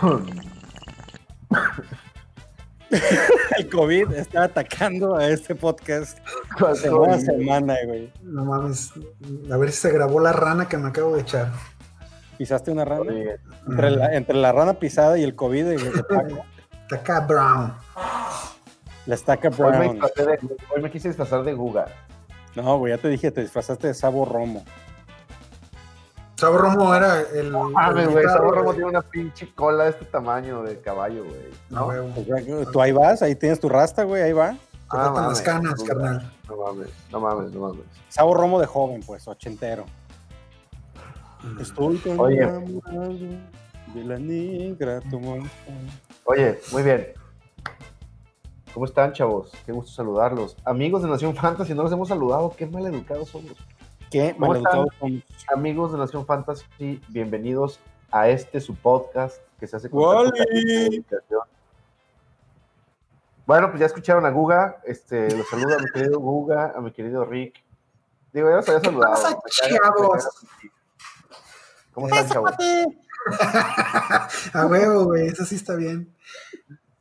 el COVID está atacando a este podcast semana semana, güey. No mames. A ver si se grabó la rana que me acabo de echar. ¿Pisaste una rana? Entre la, entre la rana pisada y el COVID y el Taca Brown. La estaca Brown. Hoy me, de, hoy me, quise disfrazar de Guga. No, güey, ya te dije, te disfrazaste de Sabo Romo. Sabo Romo era el. Ah, güey, Sabo Romo tiene una pinche cola de este tamaño de caballo, güey. No, pues, tú ahí vas, ahí tienes tu rasta, güey, ahí va. Ah, las canas, carnal. No mames, no mames, no mames. Sabo Romo de joven, pues, ochentero. Mm. Estoy Oye. de la negra Oye, muy bien. ¿Cómo están, chavos? Qué gusto saludarlos. Amigos de Nación Fantasy, no los hemos saludado. Qué mal educados somos. Qué educados somos. Amigos de Nación Fantasy, bienvenidos a este su podcast que se hace con Bueno, pues ya escucharon a Guga. Este, los saludo a mi querido Guga, a mi querido Rick. Digo, ya los había saludado. ¿Cómo están, chavos? a huevo, güey, eso sí está bien.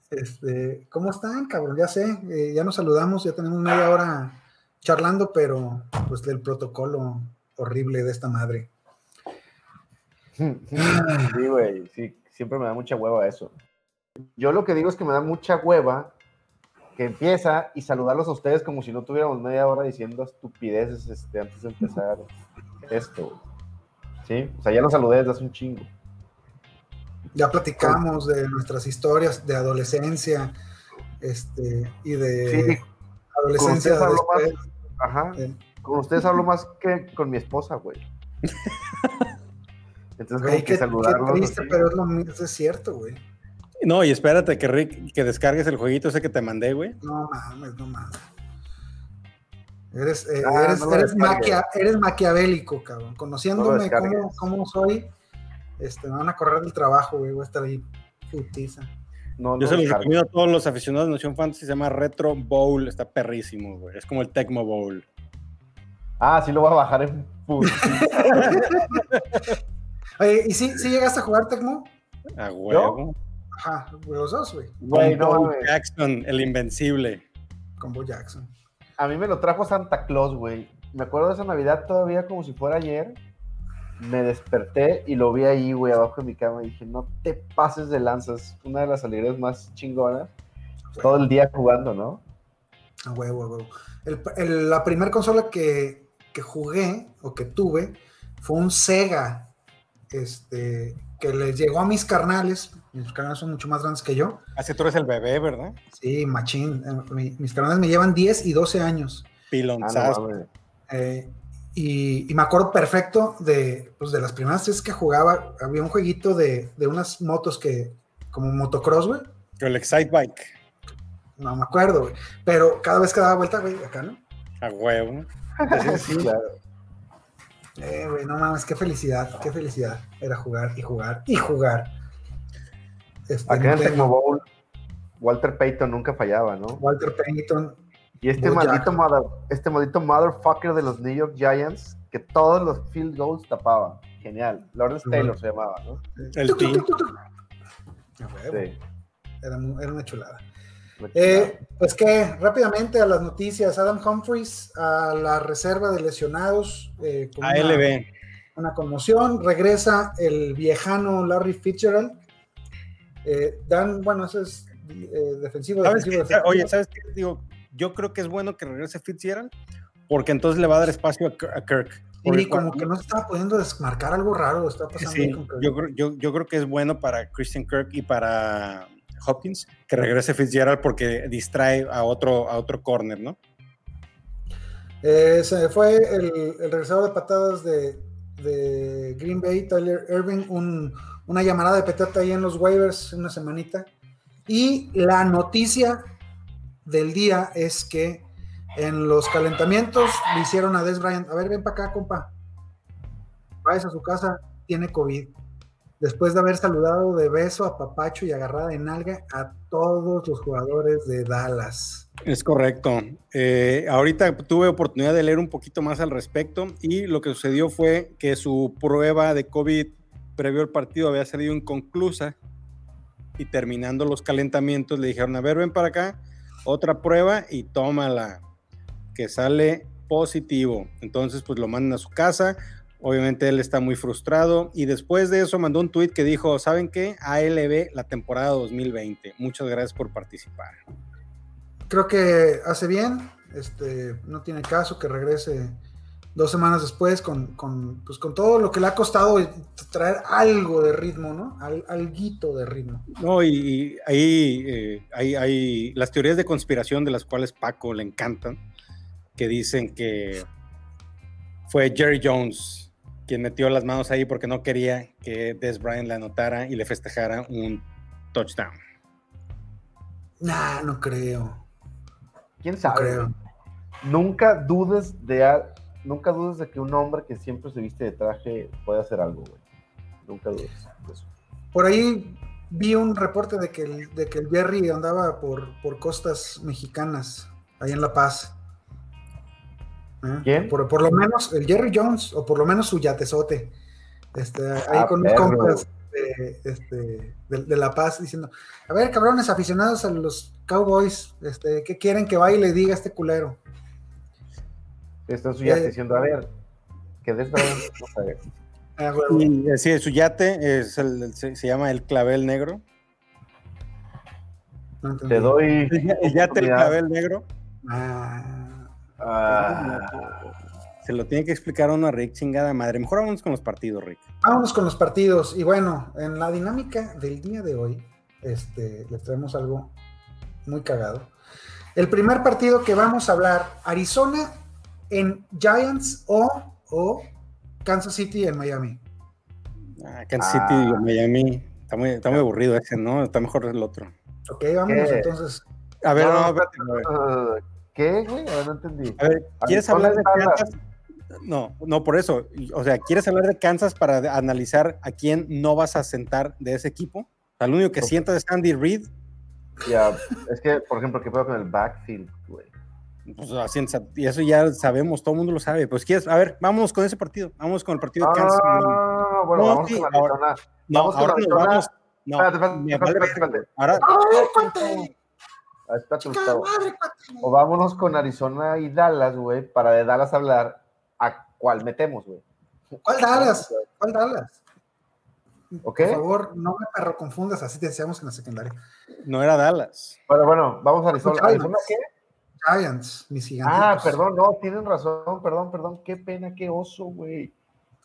Este, ¿cómo están, cabrón? Ya sé, eh, ya nos saludamos, ya tenemos media hora charlando, pero pues del protocolo horrible de esta madre. Sí, güey, sí, siempre me da mucha hueva eso. Yo lo que digo es que me da mucha hueva que empieza y saludarlos a ustedes como si no tuviéramos media hora diciendo estupideces este, antes de empezar esto. ¿sí? O sea, ya los saludé desde hace un chingo. Ya platicamos de nuestras historias de adolescencia este, y de adolescencia. Con más, ajá, con ustedes hablo más que con mi esposa, güey. Entonces, hay que, saludarlos. triste, pero es, lo, es cierto, güey. No, y espérate que Rick, que descargues el jueguito ese que te mandé, güey. No mames, no mames. Eres, eh, ah, eres, eres, eres, maquiavélico, cabrón. Conociéndome cómo, soy, este, me van a correr del trabajo, güey. Voy a estar ahí putiza. No, Yo se los recomiendo a todos los aficionados de Nación Fantasy. Se llama Retro Bowl. Está perrísimo, güey. Es como el Tecmo Bowl. Ah, sí lo voy a bajar en Oye, ¿y si, si llegaste a jugar Tecmo? A huevo. Ajá, los dos, güey. Con Jackson, el invencible. Con Bo Jackson. A mí me lo trajo Santa Claus, güey. Me acuerdo de esa Navidad todavía como si fuera ayer. Me desperté y lo vi ahí, güey, abajo de mi cama. Y dije, no te pases de lanzas. Una de las alegrías más chingonas. Todo el día jugando, ¿no? A huevo, a huevo. la primera consola que, que, jugué o que tuve fue un Sega. Este, que les llegó a mis carnales, mis carnales son mucho más grandes que yo. Así tú eres el bebé, ¿verdad? Sí, machín. Eh, mis carnales me llevan 10 y 12 años. Pilonzazo. Ah, eh, y, me acuerdo perfecto de, pues, de las primeras veces que jugaba. Había un jueguito de, de unas motos que, como motocross, güey. El Excite Bike. No me acuerdo, güey. Pero cada vez que daba vuelta, güey, acá, ¿no? A huevo. sí, claro. Eh, güey, no mames, qué felicidad, qué felicidad era jugar y jugar y jugar. Este, Acá en Tecmo Bowl, Walter Payton nunca fallaba, ¿no? Walter Payton. Y este maldito, este maldito motherfucker de los New York Giants, que todos los field goals tapaba. Genial. Lawrence Taylor se llamaba, ¿no? El team. Sí. Era, era una chulada. Eh, pues que rápidamente a las noticias, Adam Humphries a la reserva de lesionados eh, con ALB. Una, conmoción, regresa el viejano Larry Fitzgerald. Eh, Dan, bueno, eso es defensivo, defensivo, Oye, ¿sabes qué? Digo, yo creo que es bueno que regrese Fitzgerald porque entonces le va a dar espacio a, Kirk. Y como que no se estaba pudiendo desmarcar algo raro, está pasando. yo, yo, yo creo que es bueno para Christian Kirk y para Hopkins, que regrese Fitzgerald porque distrae a otro, a otro corner, ¿no? Eh, se fue el, el, regresador de patadas de, Green Bay, Tyler Irving, una llamada de petata ahí en los waivers una semanita. Y la noticia del día es que en los calentamientos le hicieron a Des Bryant, a ver, ven para acá, compa. Vais a su casa, tiene COVID después de haber saludado de beso a Papacho y agarrada de nalga a todos los jugadores de Dallas. Es correcto. Eh, ahorita tuve oportunidad de leer un poquito más al respecto y lo que sucedió fue que su prueba de COVID previo al partido había salido inconclusa y terminando los calentamientos le dijeron, a ver, ven para acá, otra prueba y tómala, que sale positivo. Entonces, pues lo mandan a su casa. Obviamente él está muy frustrado y después de eso mandó un tweet que dijo, ¿saben qué? ALB la temporada 2020. Muchas gracias por participar. Creo que hace bien, este, no tiene caso que regrese dos semanas después con, con, pues, con todo lo que le ha costado traer algo de ritmo, ¿no? Al, alguito de ritmo. No, y, ahí eh, hay, hay las teorías de conspiración de las cuales Paco le encantan, que dicen que fue Jerry Jones quien metió las manos ahí porque no quería que Des Bryant le anotara y le festejara un touchdown. Nah, no creo. ¿Quién sabe? Nunca dudes de nunca dudes de que un hombre que siempre se viste de traje puede hacer algo, güey. Nunca dudes de eso. Por ahí vi un reporte de que el, de que el Jerry andaba por, por costas mexicanas, ahí en La Paz. ¿Eh? ¿Quién? Por, lo menos el Jerry Jones, o por lo menos su yatesote. Este, ahí ah, con unos compas de, este, de, La Paz diciendo: A ver, cabrones aficionados a los Cowboys, este, ¿qué quieren que vaya y le diga a este culero? Está su yate eh, diciendo: A ver, que des ah, eh, sí, su yate es el, se, llama el clavel negro. Te doy. El, yate, el clavel negro. Ah. Ah. Se lo tiene que explicar uno a Rick, chingada madre. Mejor vámonos con los partidos, Rick. Vámonos con los partidos. Y bueno, en la dinámica del día de hoy, este, le traemos algo muy cagado. El primer partido que vamos a hablar, Arizona en Giants o, o Kansas City en Miami. Ah, Kansas City en ah. Miami. Está muy, está muy aburrido ese, ¿no? Está mejor el otro. Ok, vámonos entonces. A ver, no, no, ¿Qué, güey? no entendí. A ver, ¿quieres hablar de Kansas? No, no, por eso. O sea, ¿quieres hablar de Kansas para analizar a quién no vas a sentar de ese equipo? Al único que sienta es Andy Reid. Ya, es que, por ejemplo, ¿qué puedo con el backfield, güey? Pues y eso ya sabemos, todo el mundo lo sabe. Pues quieres, a ver, vámonos con ese partido. Vamos con el partido de Kansas. Ah, bueno, no, vamos con la ahora, No, vamos ahora con vamos. No, espérate, espérate, espérate, Ahora. O vámonos con Arizona y Dallas, güey, para de Dallas hablar a cuál metemos, güey. ¿Cuál Dallas? ¿Cuál Dallas? ¿Ok? Por favor, no me perro confundas, así te decíamos en la secundaria. No era Dallas. Bueno, bueno, vamos a Arizona. ¿Arizona qué? Giants, mis gigantes. Ah, perdón, no, tienen razón, perdón, perdón. Qué pena, qué oso, güey.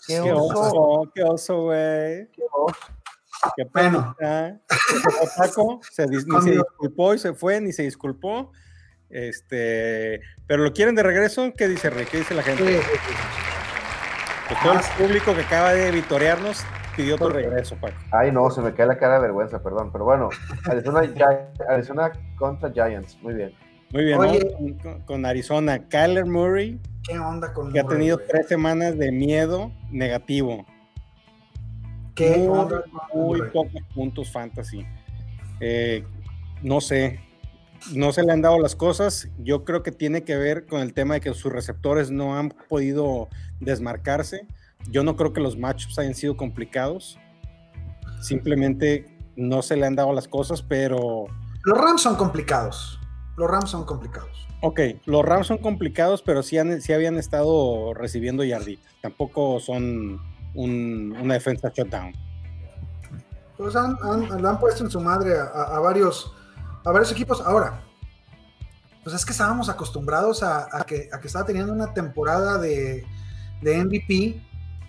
Qué, oso, qué oso, güey. Qué oso. Qué pena. Paco se, ni se disculpó y se fue, ni se disculpó. Este, pero lo quieren de regreso. ¿Qué dice Rick? ¿Qué dice la gente? Pues todo el público que acaba de vitorearnos pidió tu regreso, Paco. Ay, no, se me cae la cara de vergüenza, perdón. Pero bueno, Arizona, contra Giants. Muy bien. Muy bien, con, Arizona. Kyler Murray. ¿Qué onda con Que ha tenido tres semanas de miedo negativo muy, pocos puntos fantasy. Eh, no sé, no se le han dado las cosas. Yo creo que tiene que ver con el tema de que sus receptores no han podido desmarcarse. Yo no creo que los matchups hayan sido complicados. Simplemente no se le han dado las cosas, pero. Los Rams son complicados. Los Rams son complicados. Ok, los Rams son complicados, pero sí, han, sí habían estado recibiendo yarditas. Tampoco son una defensa shutdown. Pues han, han, han puesto en su madre a, varios, a varios equipos. Ahora, pues es que estábamos acostumbrados a, que, a que estaba teniendo una temporada de, de MVP.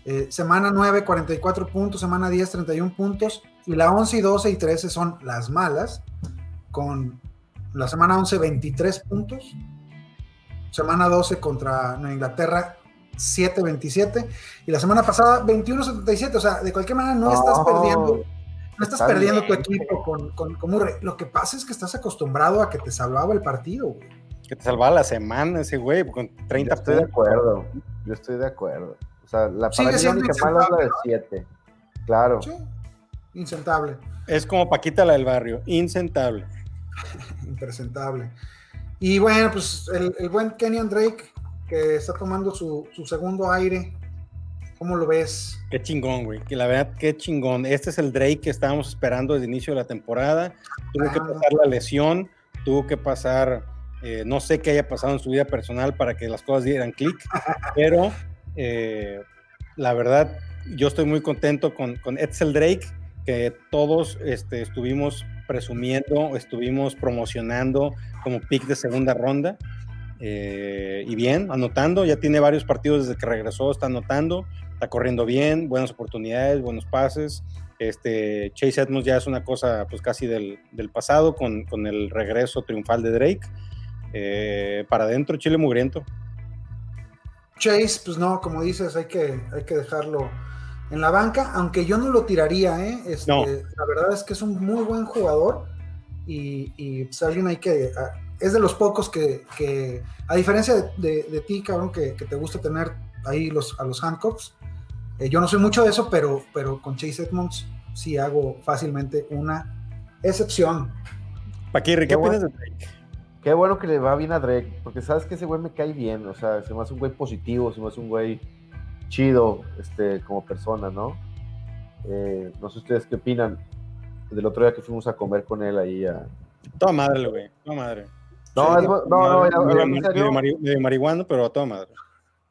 Eh, semana 9, 44 puntos, semana 10, 31 puntos, y la 11 y 12 y 13 son las malas, con la semana 11, 23 puntos, semana 12 contra Inglaterra, 7-27 y la semana pasada 21-77. O sea, de cualquier manera no, estás perdiendo. No estás perdiendo tu equipo con, con, Murray. Lo que pasa es que estás acostumbrado a que te salvaba el partido, güey. Que te salvaba la semana ese güey, con 30 Yo estoy de acuerdo. Yo estoy de acuerdo. O sea, la para mí única mala es la de 7. Claro. Sí, insentable. Es como Paquita la del barrio, insentable. Impresentable. Y bueno, pues el, el buen Kenyon Drake que está tomando su, segundo aire ¿Cómo lo ves? Qué chingón, güey. Que la verdad, qué chingón. Este es el Drake que estábamos esperando desde el inicio de la temporada. Tuvo que pasar la lesión, tuvo que pasar, eh, no sé qué haya pasado en su vida personal para que las cosas dieran clic, pero eh, la verdad, yo estoy muy contento con, con Edsel Drake, que todos este, estuvimos presumiendo, estuvimos promocionando como pick de segunda ronda. Eh, y bien, anotando, ya tiene varios partidos desde que regresó, está anotando, está corriendo bien, buenas oportunidades, buenos pases. Este, Chase Edmonds ya es una cosa pues casi del, del pasado con, con, el regreso triunfal de Drake. Eh, para adentro, Chile mugriento. Chase, pues no, como dices, hay que, hay que dejarlo en la banca, aunque yo no lo tiraría, ¿eh? Este, no. La verdad es que es un muy buen jugador y, y pues alguien hay que... Es de los pocos que, que a diferencia de, de, de ti, cabrón, que, que, te gusta tener ahí los, a los handcuffs, eh, yo no soy mucho de eso, pero, pero con Chase Edmonds sí hago fácilmente una excepción. Paquirri, ¿qué, opinas de Drake? Qué bueno que le va bien a Drake, porque sabes que ese güey me cae bien, o sea, se me hace un güey positivo, se me hace un güey chido este, como persona, ¿no? Eh, no sé ustedes qué opinan del otro día que fuimos a comer con él ahí a... Toda madre, güey, toda madre. No, sí, es, no, no, no, medio, medio marihuano, pero a toda madre.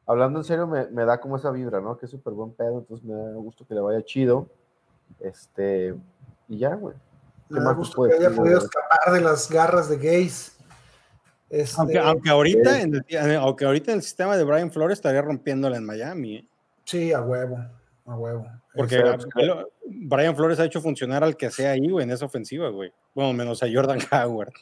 Hablando en serio, me, me da como esa vibra, ¿no? Que es súper buen pedo, entonces me da gusto que le vaya chido. Este, y ya, güey. Me da gusto que haya podido escapar de las garras de gays. Este, aunque, aunque, ahorita, en el, aunque ahorita en el sistema de Brian Flores estaría rompiéndola en Miami. ¿eh? Sí, a huevo, a huevo. Porque Exacto. Brian Flores ha hecho funcionar al que sea ahí, güey, en esa ofensiva, güey. Bueno, menos a Jordan Howard.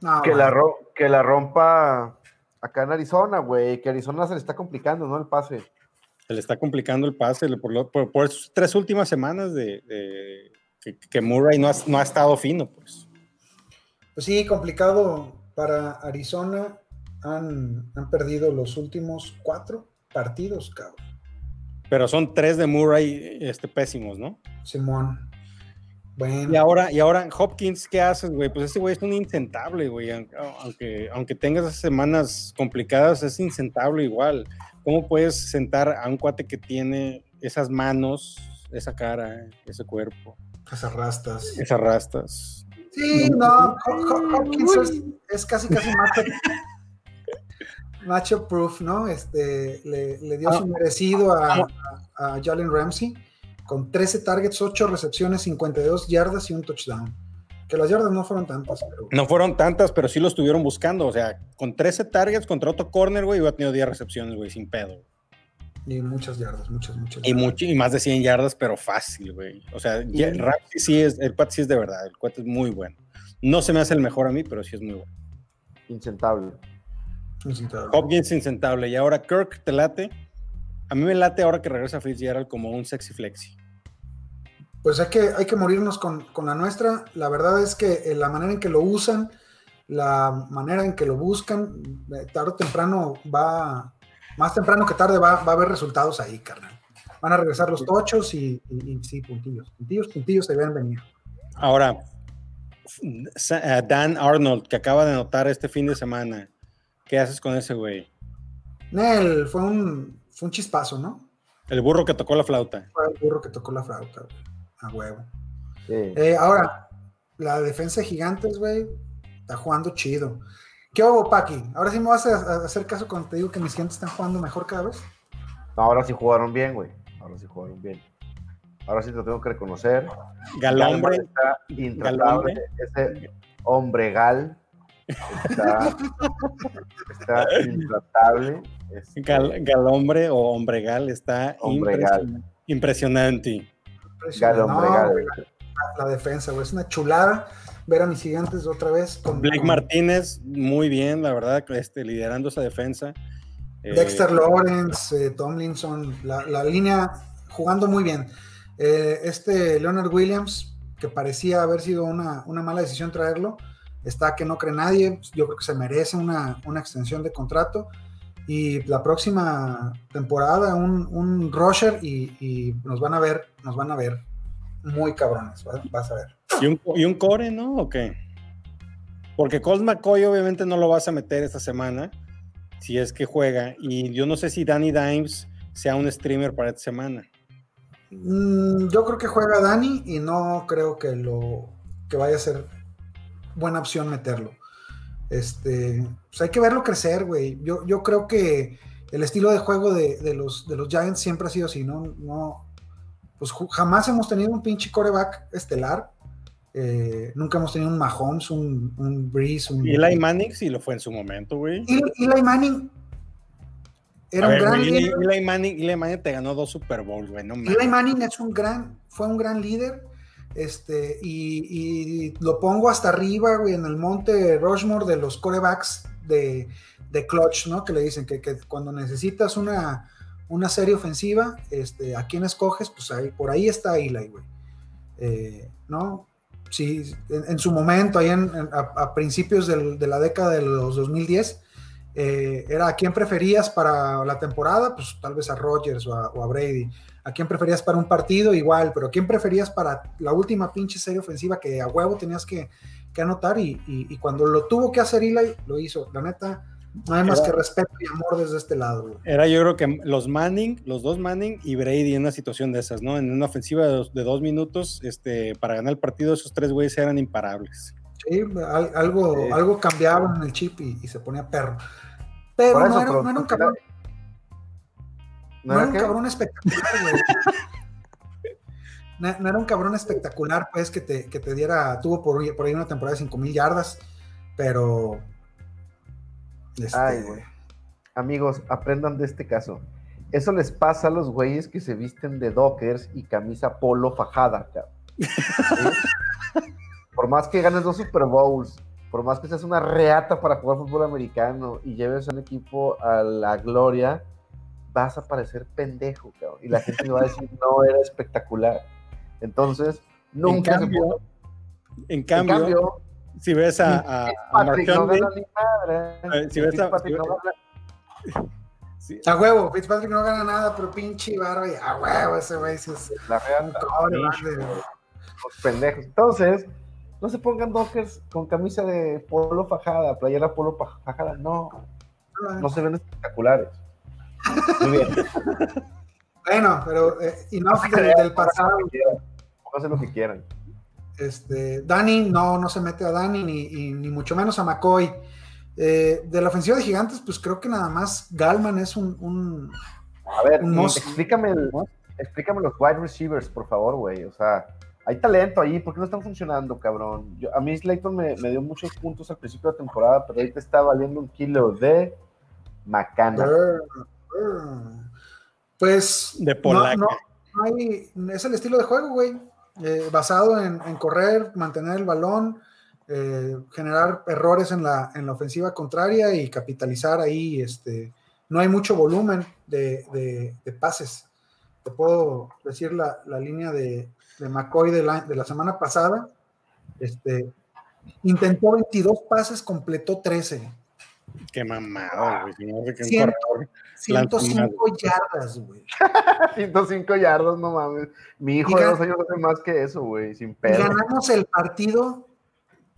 No, que, la que la rompa acá en Arizona, güey, que Arizona se le está complicando, ¿no? El pase. Se le está complicando el pase por, lo, por, por esas tres últimas semanas de, de que, que, Murray no ha, no ha estado fino, pues. Pues sí, complicado para Arizona. Han, han perdido los últimos cuatro partidos, cabrón. Pero son tres de Murray este, pésimos, ¿no? Simón. Bueno. Y ahora, y ahora, Hopkins, ¿qué haces, güey? Pues ese güey es un insentable, güey. Aunque, aunque tengas semanas complicadas, es insentable igual. ¿Cómo puedes sentar a un cuate que tiene esas manos, esa cara, ese cuerpo? Esas rastas. Esas rastas. Sí, no, Hopkins es, es casi, casi macho, macho proof, ¿no? Este, le, le dio ah, su merecido a, a, a Jalen Ramsey con 13 targets, 8 recepciones, 52 yardas y un touchdown. Que las yardas no fueron tantas. Pero... No fueron tantas, pero sí lo estuvieron buscando. O sea, con 13 targets contra otro corner, güey, hubiera tenido 10 recepciones, güey, sin pedo. Y muchas yardas, muchas, muchas. Y, mucho, y más de 100 yardas, pero fácil, güey. O sea, Ramsey sí es, el cuate sí es de verdad, el cuate es muy bueno. No se me hace el mejor a mí, pero sí es muy bueno. Insentable. Insentable. Hopkins insentable. Y ahora Kirk, ¿te late? A mí me late ahora que regresa Fitzgerald como un sexy flexi. Pues hay que, hay que morirnos con, con, la nuestra. La verdad es que eh, la manera en que lo usan, la manera en que lo buscan, eh, tarde o temprano va, más temprano que tarde va, va, a haber resultados ahí, carnal. Van a regresar los tochos y, y, y sí, puntillos. Puntillos, puntillos se ven venir. Ahora, Dan Arnold, que acaba de anotar este fin de semana, ¿qué haces con ese güey? Nel, fue un, fue un chispazo, ¿no? El burro que tocó la flauta. Fue el burro que tocó la flauta, güey. A huevo. Sí. Eh, ahora, la defensa de gigantes, güey, está jugando chido. ¿Qué hago, Paqui? Ahora sí me vas a hacer caso cuando te digo que mis gigantes están jugando mejor cada vez. No, ahora sí jugaron bien, güey. Ahora sí jugaron bien. Ahora sí te tengo que reconocer. Galombre. Intratable. Ese hombregal está, está intratable. Este, Gal, galombre o hombregal está hombregal. impresionante. impresionante. No, la, la, defensa, güey, es una chulada ver a mis gigantes otra vez. Con, Blake con... Martínez, muy bien, la verdad, este, liderando esa defensa. Dexter eh, Lawrence, eh, Tomlinson, la, la, línea jugando muy bien. Eh, este Leonard Williams, que parecía haber sido una, una, mala decisión traerlo, está que no cree nadie. Yo creo que se merece una, una extensión de contrato y la próxima temporada un, un rusher y, y, nos van a ver, nos van a ver muy cabrones, vas a ver. ¿Y un, y un core, no? ¿O qué? Porque Colt McCoy obviamente no lo vas a meter esta semana, si es que juega, y yo no sé si Danny Dimes sea un streamer para esta semana. Mm, yo creo que juega Dani y no creo que lo que vaya a ser buena opción meterlo. Este, pues hay que verlo crecer, güey. Yo, yo creo que el estilo de juego de, de, los, de los Giants siempre ha sido así, ¿no? no pues jamás hemos tenido un pinche coreback estelar. Eh, nunca hemos tenido un Mahomes, un, un Breeze, un. Eli Manning sí lo fue en su momento, güey. Eli Manning era un gran líder. Eli Manning, Eli Manning te ganó dos Super Bowls, güey. No Eli Manning es un gran, fue un gran líder. Este, y, lo pongo hasta arriba, güey, en el monte Rushmore de los corebacks de, de clutch, ¿no? Que le dicen que, que cuando necesitas una, una serie ofensiva, este, ¿a quién escoges? Pues ahí, por ahí está Eli, güey. Eh, ¿No? Sí, en, su momento, ahí en, a, principios del, de la década de los 2010, eh, era a quién preferías para la temporada, pues tal vez a Rogers o a, Brady. ¿A quién preferías para un partido? Igual, pero ¿a quién preferías para la última pinche serie ofensiva que a huevo tenías que, que anotar? Y, y, y, cuando lo tuvo que hacer Eli, lo hizo. La neta, no hay más que respeto y amor desde este lado. Era yo creo que los Manning, los dos Manning y Brady en una situación de esas, ¿no? En una ofensiva de dos, minutos, este, para ganar el partido, esos tres güeyes eran imparables. Sí, algo, algo cambiaba en el chip y, se ponía perro. Pero no, era, no, era, un cabrón. No, era un cabrón espectacular, güey. no, era un cabrón espectacular, pues, que te, que te diera, tuvo por, por ahí una temporada de 5 mil yardas, pero este, Ay, güey. Amigos, aprendan de este caso. Eso les pasa a los güeyes que se visten de dockers y camisa polo fajada, Por más que ganes dos Super Bowls, por más que seas una reata para jugar fútbol americano y lleves a un equipo a la gloria, vas a parecer pendejo, cabrón. Y la gente va a decir, no, era espectacular. Entonces, nunca en cambio, en cambio si ves a, a, a no eh, si ves a, A huevo, Fitzpatrick no gana nada, pero pinche barba y a huevo ese güey es la real, los pendejos. Entonces, no se pongan dockers con camisa de polo fajada, playera polo fajada, no. No se ven espectaculares. Muy bien. bueno, pero eh, enough del, del pasado. Hacen lo que quieran. Este, Dani, no, no se mete a Dani, ni, ni mucho menos a McCoy. Eh, de la ofensiva de gigantes, pues creo que nada más Galman es un. a ver, explícame, explícame los wide receivers, por favor, güey. O sea, hay talento ahí, ¿por qué no están funcionando, cabrón? a mí Slayton me, dio muchos puntos al principio de la temporada, pero ahorita está valiendo un kilo de macana. Pues. De polaca. No, hay, es el estilo de juego, güey. Eh, basado en, correr, mantener el balón, eh, generar errores en la, en la, ofensiva contraria y capitalizar ahí. Este, no hay mucho volumen de, pases. Te puedo decir la, línea de, McCoy de la, de la semana pasada. Este, intentó 22 pases, completó 13. Qué mamada, güey. 105 yardas, güey. 105 yardas, no mames. Mi hijo de dos años hace más que eso, güey, sin pedo. Ganamos el partido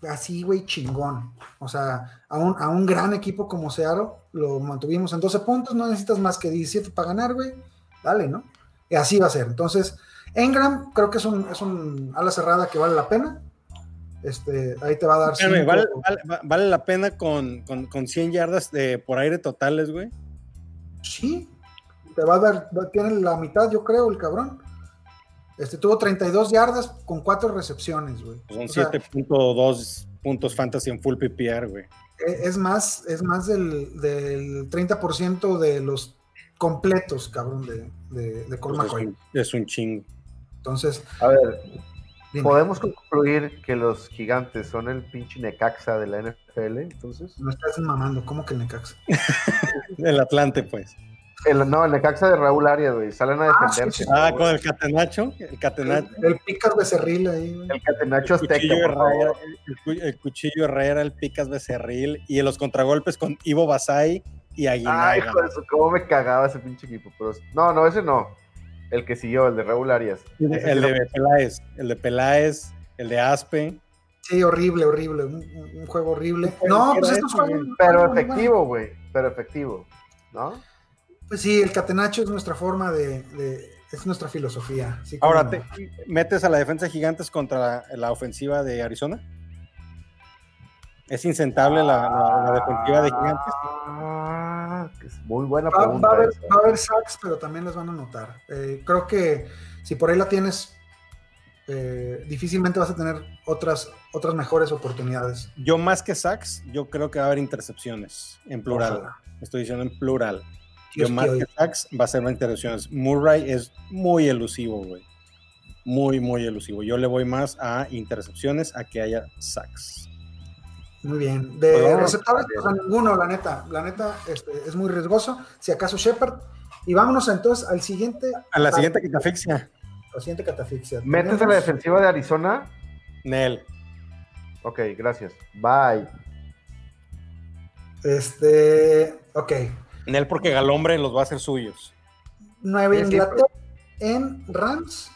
así, güey, chingón. O sea, a un, a un gran equipo como Seattle lo mantuvimos en 12 puntos, no necesitas más que 17 para ganar, güey. Dale, ¿no? Y así va a ser. Entonces, Engram creo que es un, es un ala cerrada que vale la pena. Este, ahí te va a dar. vale, la pena con, con, 100 yardas de, por aire totales, güey. Sí, te va a dar, tiene la mitad, yo creo, el cabrón. Este tuvo 32 yardas con 4 recepciones, güey. Son 7.2 puntos fantasy en full PPR, güey. E, es más, es más del, del 30% de los completos, cabrón, de, de, de pues es, un, es un chingo. Entonces, a ver, ¿Podemos concluir que los gigantes son el pinche Necaxa de la NFL, entonces? No estás mamando, ¿cómo que el Necaxa? el Atlante, pues. El, no, el Necaxa de Raúl Arias, güey. Salen a ah, defenderse. Ah, con el Catenacho. El Catenacho. El, Picas Becerril ahí, El Catenacho Azteca. El cuchillo, Herrera, el, el, cuchillo Herrera, el Picas Becerril. Y en los contragolpes con Ivo Basay y Aguinaga. Ay, hijo de eso, cómo me cagaba ese pinche equipo. Pero, no, no, ese no. El que siguió, el de Raúl Arias. El, de Peláez, el de Peláez, el de Aspe. Sí, horrible, horrible, un, juego horrible. No, pues estos juegos. Pero efectivo, güey, pero efectivo, ¿no? Pues sí, el catenacho es nuestra forma de, de es nuestra filosofía. así Ahora, como- ¿te metes a la defensa de gigantes contra la, la ofensiva de Arizona? ¿Es insentable la, la- la defensiva de gigantes? Ah, que es muy buena Va, va pregunta. a haber, esa. va a haber sacks, pero también les van a notar. Eh, creo que si por ahí la tienes, eh, difícilmente vas a tener otras, otras mejores oportunidades. Yo más que sacks, yo creo que va a haber intercepciones, en plural. Ojalá. Estoy diciendo en plural. Dios Yo más que sacks va a ser intercepciones. Murray es muy elusivo, güey. Muy, muy elusivo. Yo le voy más a intercepciones a que haya sacks. Muy bien. De Bueno, receptores, bien. pues a ninguno, la neta. La neta este, es muy riesgoso. Si acaso Shepard. Y vámonos entonces al siguiente. A la siguiente catafixia, Al siguiente catafixia. ¿Metes a la defensiva de Arizona? Nel. Ok, gracias. Bye. Este. Ok. Nel porque Galombre los va a hacer suyos. Nueva Inglaterra en Rams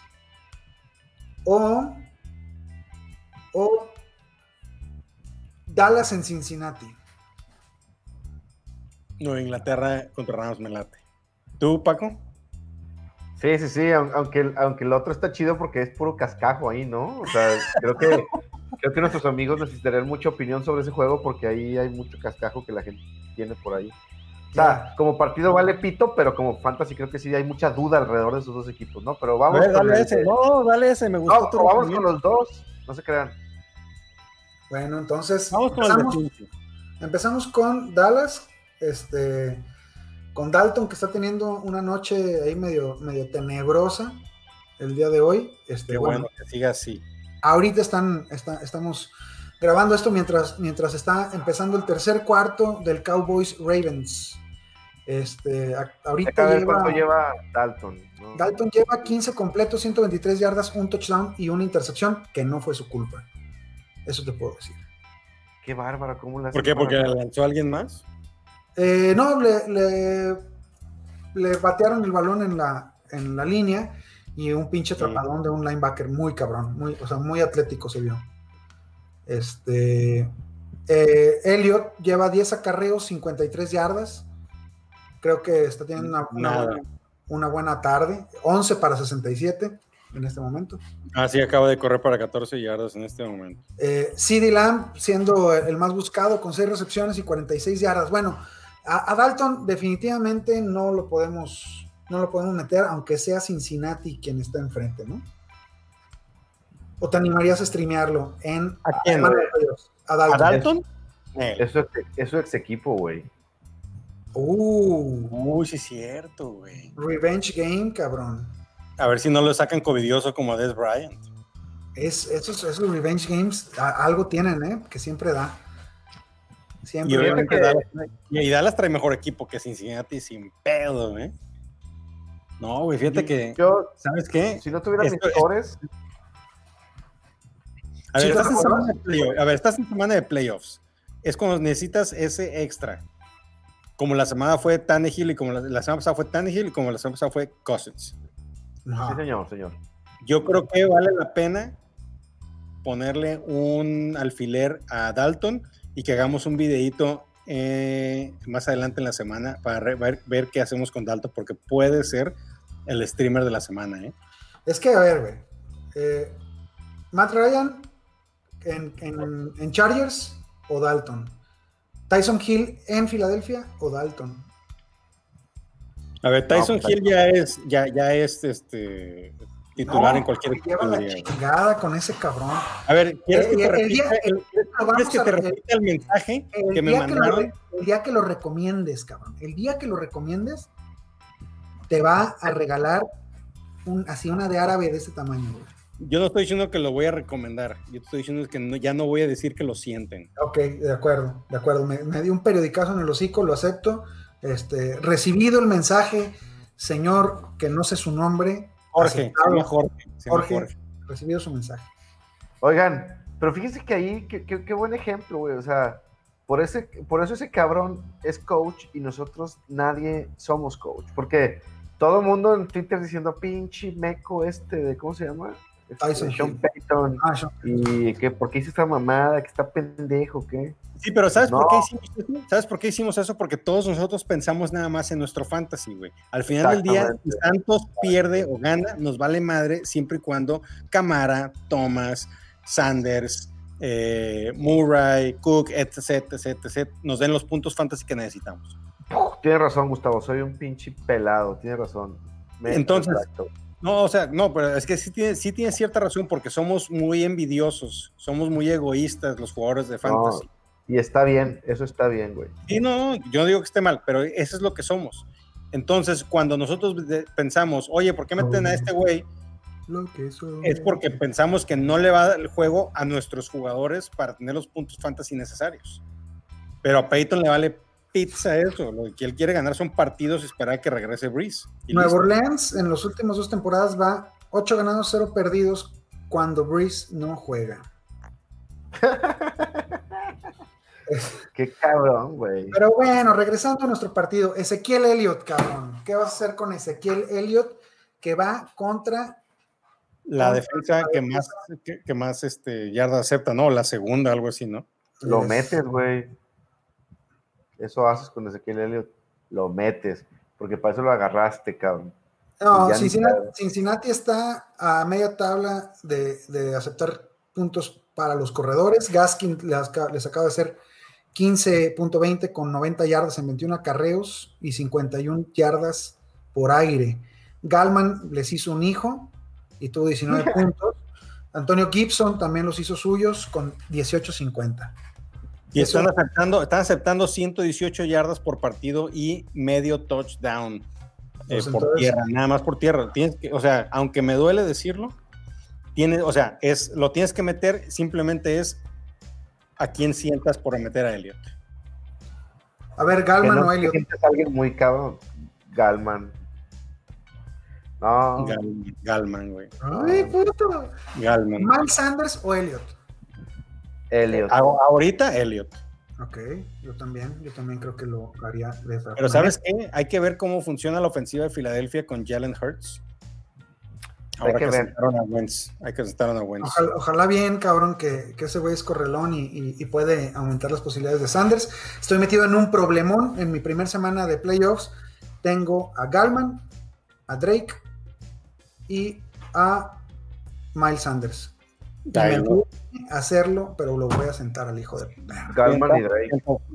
o, o Dallas en Cincinnati. Nueva Inglaterra contra Rams me late. ¿Tú, Paco? Sí, sí, sí, aun- aunque, el- aunque el otro está chido porque es puro cascajo ahí, ¿no? O sea, creo que, creo que nuestros amigos necesitarían mucha opinión sobre ese juego porque ahí hay mucho cascajo que la gente tiene por ahí. O sea, como partido vale pito, pero como fantasy creo que sí hay mucha duda alrededor de esos dos equipos, ¿no? Pero vamos dale el- ese. No, dale ese. Me gustó No, tu vamos con los dos, no se crean. Bueno, entonces Vamos con el empezamos, con Dallas, este, con Dalton que está teniendo una noche ahí medio, medio tenebrosa el día de hoy. Este, Qué bueno, bueno que siga así. ahorita están, está- estamos grabando esto mientras, mientras está empezando el tercer cuarto del Cowboys Ravens. Este, a- ahorita lleva, lleva Dalton. ¿no? Dalton lleva 15 completos, 123 yardas, un touchdown y una intercepción que no fue su culpa. Eso te puedo decir. Qué bárbaro, ¿cómo le ¿Por qué? ¿Porque le lanzó a alguien más? Eh, no, le, le, le batearon el balón en la, en la línea y un pinche Sí. atrapadón de un linebacker muy cabrón, muy, o sea, muy atlético se vio. Este, eh, Elliot lleva 10 acarreos, 53 yardas. Creo que está teniendo una, una una buena tarde. 11 para 67 en este momento. Ah, sí, acaba de correr para 14 yardas en este momento. Eh, CeeDee Lamb siendo el más buscado con 6 recepciones y 46 yardas. Bueno, a, a Dalton definitivamente no lo podemos no lo podemos meter, aunque sea Cincinnati quien está enfrente, ¿no? ¿O te animarías a streamearlo en ¿A quién? playoffs? A Dalton. ¿A Dalton? Nel. Eso es, es su ex equipo, güey. Uh, Uy, sí es cierto, güey. revenge game, cabrón. A ver si no lo sacan covidioso como Des Bryant. Es, esos, esos revenge games a- algo tienen, ¿eh? Que siempre da. Siempre. Y obviamente que- Dallas, y Dallas trae mejor equipo que Cincinnati sin pedo, ¿eh? No, güey, fíjate que, Yo, ¿sabes qué? si no tuviera Esto- mis A ver, ¿Sí te estás en semana de playoffs. A ver, estás en semana de playoffs. Es cuando necesitas ese extra. Como la semana fue Tannehill y como la, la semana pasada fue Tannehill y como la semana pasada fue Cousins. Ajá. sí, señor, señor. Yo creo que vale la pena ponerle un alfiler a Dalton y que hagamos un videito eh, más adelante en la semana para re- ver, ver qué hacemos con Dalton, porque puede ser el streamer de la semana. ¿eh? Es que, a ver, güey. eh, Matt Ryan en, en- en Chargers o Dalton. Tyson Hill en Filadelfia o Dalton. A ver, Tyson pues, Hill ya es, ya, ya es este, titular No, en cualquier equipo. lleva de la chingada con ese cabrón. A ver, ¿quieres que El- te el repita día- el, ¿quieres que te re- repita el mensaje el que me día que lo mandaron? el día que lo recomiendes, cabrón. El día que lo recomiendes, te va a regalar un, así una de árabe de ese tamaño, güey. Yo no estoy diciendo que lo voy a recomendar. Yo te estoy diciendo que no- ya no voy a decir que lo sienten. Ok, de acuerdo, de acuerdo. Me, me dio un periodicazo en el hocico, lo acepto. Este, recibido el mensaje, señor, que no sé su nombre. Jorge, se aceptado. llama Jorge. Jorge, Jorge. recibido su mensaje. Oigan, pero fíjense que ahí, qué, qué- qué buen ejemplo, güey. O sea, por, ese, por eso ese cabrón es coach y nosotros nadie somos coach. Porque todo el mundo en Twitter diciendo, pinche meco este, de, ¿cómo se llama? Este, Tyson Sean. Payton. Ah, yo- Y que, ¿por qué hizo esta mamada? Que está pendejo, ¿qué? Sí, pero ¿sabes, por qué hicimos eso? ¿sabes por qué hicimos eso? Porque todos nosotros pensamos nada más en nuestro fantasy, güey. Al final del día, si. Santos pierde o gana, nos vale madre siempre y cuando Camara, Thomas, Sanders, eh, Murray, Cook, etc, etc, etc, nos den los puntos fantasy que necesitamos. Tienes razón, Gustavo, soy un pinche pelado, tienes razón. Me- Entonces-. No, o sea, no, pero es que sí tiene, sí tiene cierta razón porque somos muy envidiosos, somos muy egoístas los jugadores de fantasy. Y está bien, eso está bien, güey. Sí, no, no, yo no digo que esté mal, pero eso es lo que somos. Entonces, cuando nosotros pensamos, oye, ¿por qué meten a este güey? Lo que soy. Es porque pensamos que no le va a dar el juego a nuestros jugadores para tener los puntos fantasy necesarios. Pero a Peyton le vale pizza eso. Lo que él quiere ganar son partidos y esperar a que regrese Breeze. Nueva. Orleans en los últimos dos temporadas va 8 ganados, 0 perdidos cuando Breeze no juega. Qué cabrón, güey. Pero bueno, regresando a nuestro partido, Ezequiel Elliott, cabrón. ¿Qué vas a hacer con Ezequiel Elliott que va contra La defensa que más, que, que más este, yarda acepta, ¿no? La segunda, algo así, ¿no? Lo Es- metes, güey. Eso haces con Ezequiel Elliott. Lo metes. Porque para eso lo agarraste, cabrón. No, Cincinnati, está a media tabla de, de aceptar puntos para los corredores. Gaskin les acaba de hacer 15.20 con 90 yardas en 21 acarreos y 51 yardas por aire. Galman les hizo un hijo y tuvo 19 puntos. Antonio Gibson también los hizo suyos con 18.50. Y Eso- están aceptando, están aceptando 118 yardas por partido y medio touchdown eh, Pues por entonces- tierra, nada más por tierra. Tienes que, o sea, aunque me duele decirlo, tiene, o sea, es, lo tienes que meter, simplemente es a quién sientas por meter a Elliot. A ver, Galman no o te Elliott. sientes alguien muy cabrón. Galman. No. Gal- Galman, güey. Ay, puto. Galman. Miles Sanders o. Elliot. A- ahorita Elliot. Ok, yo también, yo también creo que lo haría de esa Pero manera. ¿sabes qué? Hay que ver cómo funciona la ofensiva de Filadelfia con Jalen Hurts. Hay que que, ver. a Wentz. Hay que sentar a Wentz. Ojalá, ojalá bien, cabrón, que, que ese güey es correlón y, y- y puede aumentar las posibilidades de Sanders. Estoy metido en un problemón en mi primera semana de playoffs. Tengo a Galman, a Drake y a Miles Sanders. Duele hacerlo, pero lo voy a sentar al hijo de... Galman y Drake.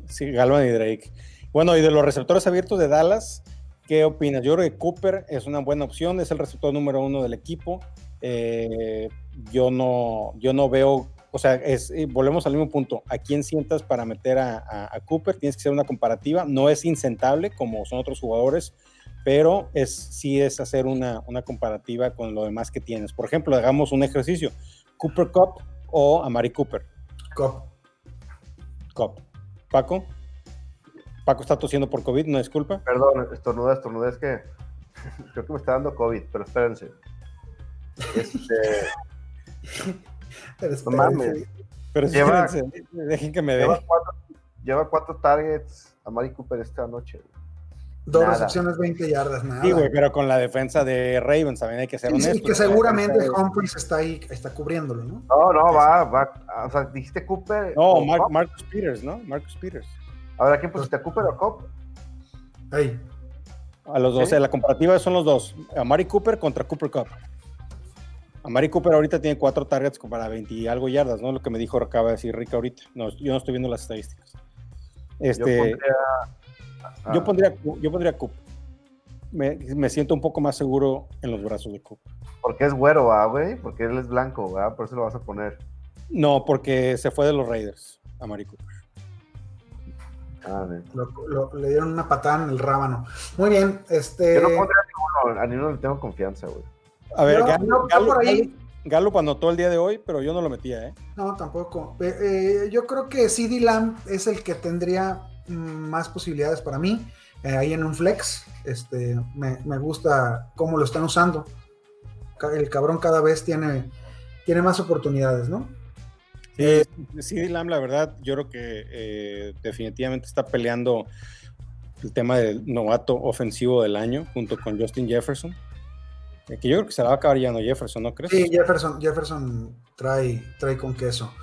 Sí, Galvan y Drake. Bueno, y de los receptores abiertos de Dallas, ¿qué opinas? Yo creo que Cooper es una buena opción, es el receptor número uno del equipo. Eh, yo, no, yo no veo, o sea, es, eh, volvemos al mismo punto. ¿A quién sientas para meter a, a- a Cooper? Tienes que ser una comparativa. No es insentable como son otros jugadores, pero es, sí es hacer una, una comparativa con lo demás que tienes. Por ejemplo, hagamos un ejercicio. Cooper Cup o Amari Cooper. Cop. Cop. Paco. Paco está tosiendo por COVID, no disculpa. Perdón, estornuda, estornuda. Es que creo que me está dando COVID, pero espérense. Este, Pero No mames. Pero Lleva- espérense, dejen que me lleva, cuatro, lleva cuatro targets a Mari Cooper esta noche. güey. Dos Nada. recepciones, 20 yardas, nada. Sí, güey, pero con la defensa de Ravens también hay que ser Sí, sí, que seguramente Humphries está ahí, está cubriéndolo, ¿no? No, no, va, va. O sea, dijiste Cooper. No. Marcus Peters, ¿no? Marcus Peters. Ahora, ¿quién pusiste? ¿Cooper o Cop? Ahí. A los dos, Sí. eh, la comparativa son los dos. A Mari Cooper contra Cooper Cup. A Mari Cooper ahorita tiene cuatro targets para 20 y algo yardas, ¿no? Lo que me dijo, acaba de decir Rick ahorita. No, yo no estoy viendo las estadísticas. Este, Yo pondría. ah, yo pondría, yo pondría Coop. Me, me siento un poco más seguro en los brazos de Coop. Porque es güero, ¿ah, güey? Porque él es blanco, ¿verdad? Por eso lo vas a poner. No, porque se fue de los Raiders, a Mari Cooper. Ah, bien. Lo- lo- le dieron una patada en el rábano. Muy bien, este. Yo no pondría a ninguno, a ninguno le tengo confianza, güey. A ver, Galo, yo Galo- por ahí- Galo- Gallup anotó el día de hoy, pero yo no lo metía, ¿eh? No, tampoco. Eh, eh, yo creo que CD Lamb es el que tendría mm, más posibilidades para mí. eh, ahí en un flex. Este, me, me gusta cómo lo están usando. El cabrón cada vez tiene, tiene más oportunidades, ¿no? Sí, CD Lamb, la verdad, yo creo que eh, definitivamente está peleando el tema del novato ofensivo del año junto con Justin Jefferson. Eh, que yo creo que se la va a acabar ya no Jefferson, ¿no crees? Sí, Jefferson, Jefferson trae, trae con queso.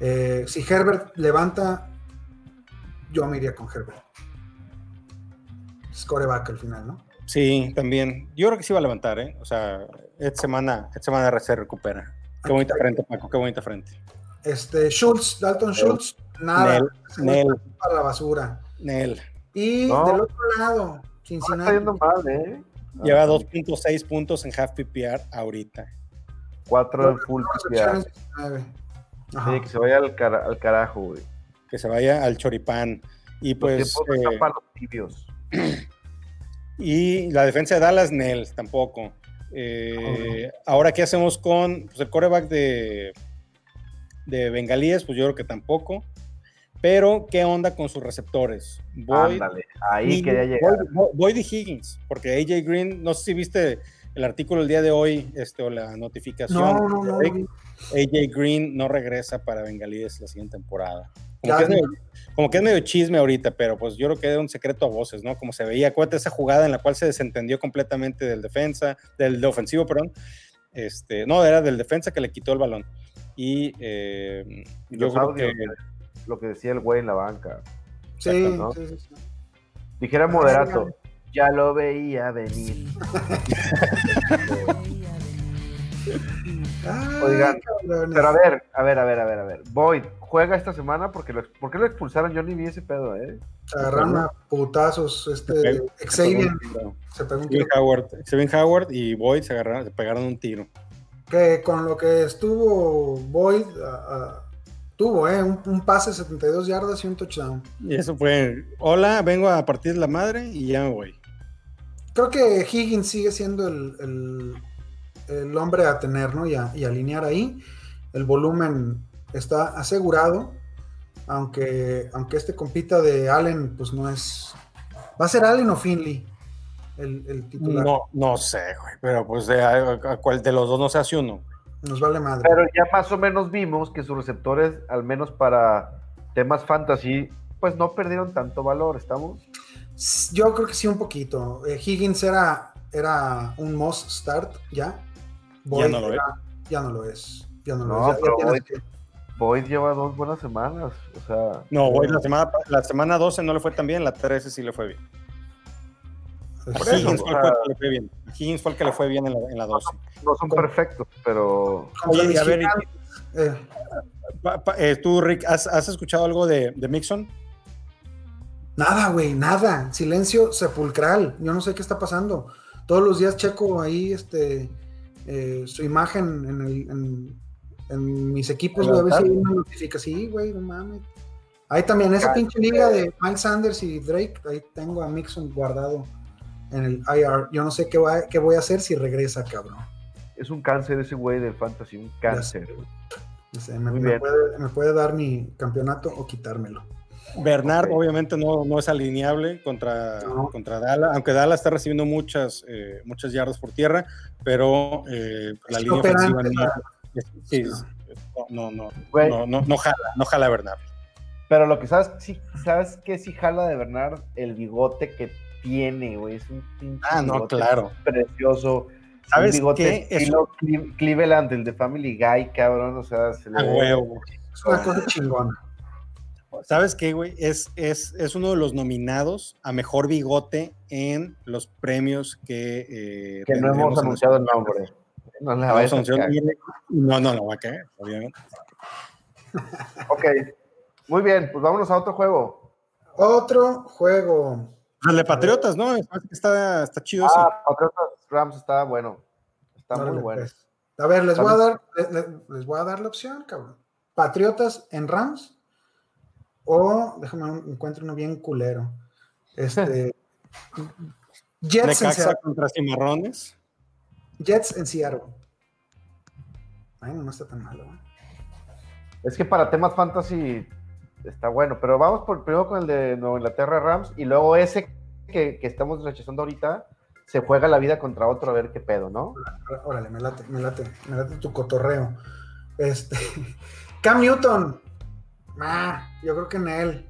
Eh, si Herbert levanta yo me iría con Herbert. Scoreback al final, ¿no? Sí, también. Yo creo que sí va a levantar, ¿eh? O sea, esta semana, esta semana se recupera. Qué bonita frente, Paco, qué bonita frente. Este, Schultz, Dalton Schultz, nada. Nel, Nel. A la basura. Nel. Y No. del otro lado, No está Cincinnati. yendo mal, ¿eh? Lleva 2.6 puntos en half PPR ahorita. 4 en full PPR. recepciones, 19. Ajá. Sí, que se vaya al, cara- al carajo, güey. Que se vaya al choripán. Y pues. eh, para los tibios. y la defensa de Dallas, Nel, tampoco. Eh, Ahora, ¿qué hacemos con pues, el coreback de, de Bengalíes? Pues yo creo que tampoco. Pero, ¿qué onda con sus receptores? Boyd, Ándale, ahí quería llegar. Boyd- Boyd- y Higgins, porque AJ Green, no sé si viste el artículo el día de hoy, este, o la notificación. No, no, no. AJ Green no regresa para Bengalíes la siguiente temporada. Como que, es medio, como que es medio chisme ahorita, pero pues yo creo que era un secreto a voces, ¿no? Como se veía, acuérdate esa jugada en la cual se desentendió completamente del defensa, del de ofensivo, perdón. Este, no, era del defensa que le quitó el balón. Y eh, Y yo los creo audios, que lo que decía el güey en la banca. Sí, Exacto, ¿no? sí, sí, sí. Dijera moderato, ya lo veía venir. Oigan. Pero a ver, a ver, a ver, a ver, a ver. Boyd, ¿juega esta semana? Porque lo, ¿Por qué lo expulsaron? Yo ni vi ese pedo, ¿eh? Se agarraron a putazos. Este. Xavier se pegó un tiro. Howard, Steven Howard y Boyd se agarraron, se pegaron un tiro. Que con lo que estuvo Boyd, tuvo, ¿eh? Un, un pase 72 yardas y un touchdown. Y eso fue, hola, vengo a partir la madre y ya me voy. Creo que Higgins sigue siendo el, el- el hombre a tener, ¿no? Y, a- y alinear ahí. El volumen está asegurado, aunque, aunque este compita de Allen, pues no es... ¿Va a ser Allen o Finley el, el titular? No, no sé, güey, pero pues de, a, a cuál de los dos no se hace uno. Nos vale madre. Pero ya más o menos vimos que sus receptores, al menos para temas fantasy, pues no perdieron tanto valor, ¿estamos? Yo creo que sí, un poquito. Eh, Higgins era, era un must start ya. Boyd no lo era- Ya no lo es. Ya no, No, lo es. Ya- ya que- Boyd lleva dos buenas semanas, o sea... No, Boyd la semana, la semana 12 no le fue tan bien, la 13 sí le fue bien. Por eso, Higgins o fue el sea- que le fue bien. Higgins fue el que le fue bien en la, en la 12. No son perfectos, pero... contra Oye, y a ver, Michigan, eh, Pa- pa- eh, tú, Rick, ¿has, has escuchado algo de, de Mixon? nada, güey, nada. Silencio sepulcral. Yo no sé qué está pasando. Todos los días checo ahí este, eh, su imagen en, el- en- en mis equipos, ¿En güey, a si hay una notificación. Sí, güey, no mames. Ahí también, esa pinche liga de Mike Sanders y Drake, ahí tengo a Mixon guardado en el IR. Yo no sé qué, va- qué voy a hacer si regresa, cabrón. Es un cáncer ese güey del fantasy, un cáncer. No sé, me, puede, me puede dar mi campeonato o quitármelo. Bernard obviamente no, no es alineable contra, No. contra Dallas, aunque Dallas está recibiendo muchas, eh, muchas yardas por tierra, pero eh, la Es línea ofensiva sí, no, no, no, no, no, no jala, no jala a Bernard. Pero lo que sabes, sí, sabes que sí jala de Bernard el bigote que tiene, güey. Es un pinche Ah, no, bigote claro. precioso. ¿Sabes un bigote qué? Es estilo Cle- Cleveland, el de Family Guy, cabrón. O sea, se le a ve- huevo. Es una cosa chingona. ¿Sabes qué, güey? Es, es, es uno de los nominados a mejor bigote en los premios que... eh, que no hemos anunciado el nombre. No le No, no, no, no va a caer, obviamente. Ok, muy bien, pues vámonos a otro juego. Otro juego. El de Patriotas, ¿no? Está, está chido ese. Ah, Patriotas Rams está bueno. Está muy bueno. pues. A ver, les voy a dar, le- le- les voy a dar la opción, cabrón. Patriotas en Rams. O déjame un- encuentro uno bien culero. Este. Jets en, Seattle, contra Cimarrones. Jets en Seattle. Bueno, no está tan malo. ¿eh? Es que para temas fantasy está bueno, pero vamos por, primero con el de Nueva Inglaterra Rams y luego ese que, que estamos rechazando ahorita se juega la vida contra otro a ver qué pedo, ¿no? Órale, me late, me late, me late tu cotorreo. Este. Cam Newton. Ah, yo creo que en él.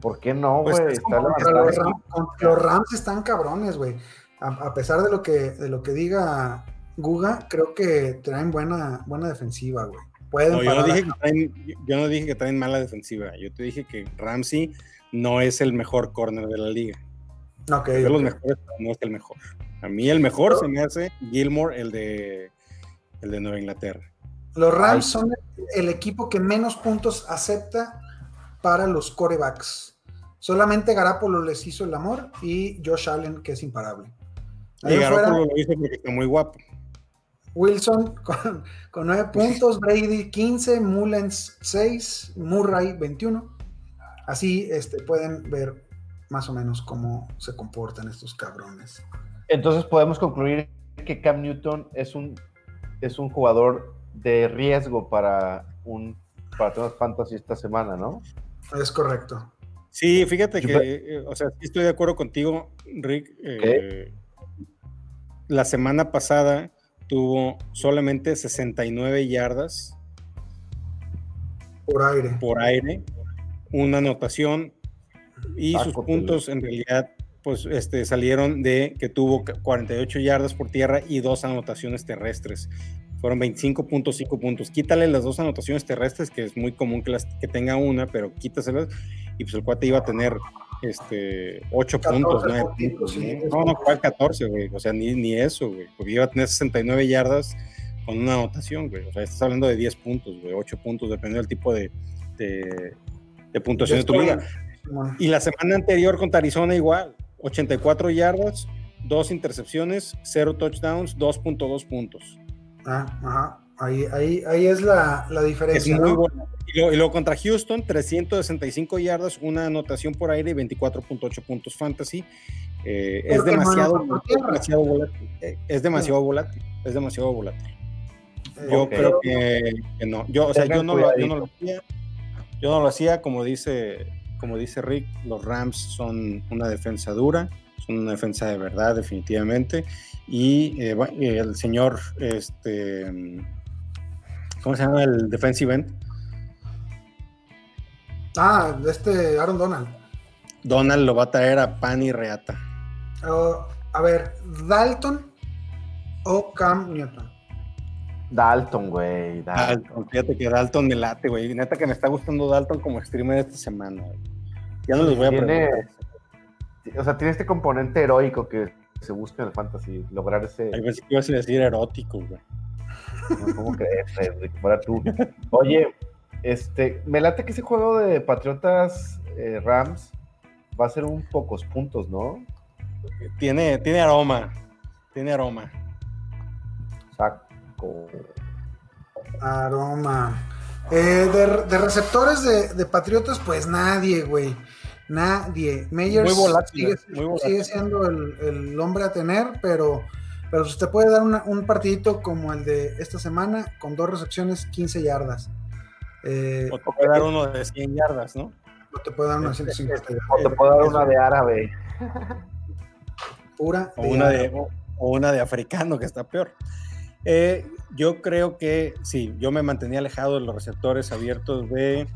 ¿Por qué no, Pues güey? los, Rams, contra los Rams están cabrones, güey. A, a pesar de lo que de lo que diga Guga, creo que traen buena buena defensiva, güey. Pueden No, yo, no dije que traen, yo no dije que traen mala defensiva. Yo te dije que Ramsey no es el mejor corner de la liga. Ok. de los mejores, pero no es el mejor. A mí el mejor se me hace Gilmore, el de, el de Nueva Inglaterra. Los Rams son el equipo que menos puntos acepta para los corebacks. Solamente Garapolo les hizo el amor y Josh Allen, que es imparable. Ahí Y Garoppolo lo hizo porque está muy guapo. Wilson con, con 9 puntos, Brady 15, Mullens 6, Murray 21. Así este, pueden ver más o menos cómo se comportan estos cabrones. Entonces podemos concluir que Cam Newton es un, es un jugador de riesgo para un para temas fantasy esta semana, ¿no? Es correcto. Sí, fíjate que, eh, o sea, sí estoy de acuerdo contigo, Rick. eh, La semana pasada tuvo solamente 69 yardas Por aire. por aire, una anotación y Ah, sus puntos en realidad pues este, salieron de que tuvo 48 yardas por tierra y dos anotaciones terrestres. Fueron 25.5 puntos. Quítale las dos anotaciones terrestres, que es muy común que, las, que tenga una, pero quítaselas. Y pues el cuate iba a tener este, 8 14 puntos, 9 puntitos, puntos. sí, ¿no? No, no, ¿cuál 14, güey? O sea, ni, ni eso, güey. Porque iba a tener 69 yardas con una anotación, güey. O sea, estás hablando de 10 puntos, güey, 8 puntos, dependiendo del tipo de, de, de puntuación de tu liga. Y la semana anterior contra Arizona igual, 84 yardas, 2 intercepciones, 0 touchdowns, 2.2 puntos. Ah, ajá. Ahí, ahí, ahí es la, la Es diferencia. muy ¿no? bueno. Y luego, y luego contra Houston, 365 yardas, una anotación por aire y 24.8 puntos fantasy. Eh, es no demasiado, por es tierra. demasiado volátil. eh, Es demasiado volátil. Es demasiado volátil. Eh, Yo creo que, que no. Yo, o sea, yo no, lo, yo no lo hacía. Yo no lo hacía, como dice, como dice Rick, los Rams son una defensa dura, son una defensa de verdad, definitivamente. Y eh, y el señor, este, ¿cómo se llama el defensive end? Ah, este Aaron Donald. Donald lo va a traer a pan y reata. Oh, a ver, Dalton o Cam Newton. Dalton, güey. Dalton. Dalton, fíjate que Dalton me late, güey. Neta que me está gustando Dalton como streamer esta semana. güey. Ya no les voy a Tiene- preguntar. O sea, tiene este componente heroico que se busca en el fantasy, lograr ese. Hay veces que ibas a decir erótico, güey. No, ¿Cómo crees? Fuera tú. Oye, este, me late que ese juego de Patriotas eh, Rams va a ser un pocos puntos, ¿no? Tiene, tiene aroma. Tiene aroma. Saco. Aroma. Eh, de, de receptores de, de Patriotas, pues nadie, güey. Nadie. Meyers Muy volátil, sigue, muy volátil. sigue siendo el, el hombre a tener, pero, pero usted puede dar una- un partidito como el de esta semana con dos recepciones, 15 yardas. Eh, O te puede dar uno de 100 yardas, ¿no? o te puede dar una 150 O te puedo dar una de árabe. pura. O una de, yardas. o una de africano, que está peor. Eh, yo creo que sí, yo me mantenía alejado de los receptores abiertos de,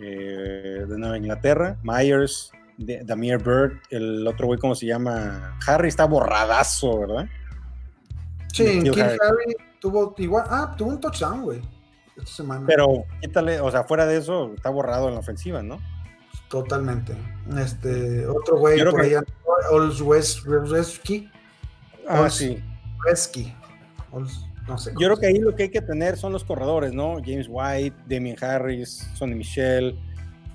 eh, de Nueva Inglaterra. Myers, de, Damir Bird, el otro güey, ¿cómo se llama? Harry está borradazo, ¿verdad? Sí, Kill Harry. Harry tuvo igual. Ah, tuvo un touchdown, güey. Esta semana. Pero quítale, o sea, fuera de eso, está borrado en la ofensiva, ¿no? Totalmente. Este, otro güey por que- allá, Olszewski, Ah, Ols- sí. Olszewski, Ols- no sé. Yo creo que ahí lo que hay que tener son los corredores, ¿no? James White, Damien Harris, Sonny Michel,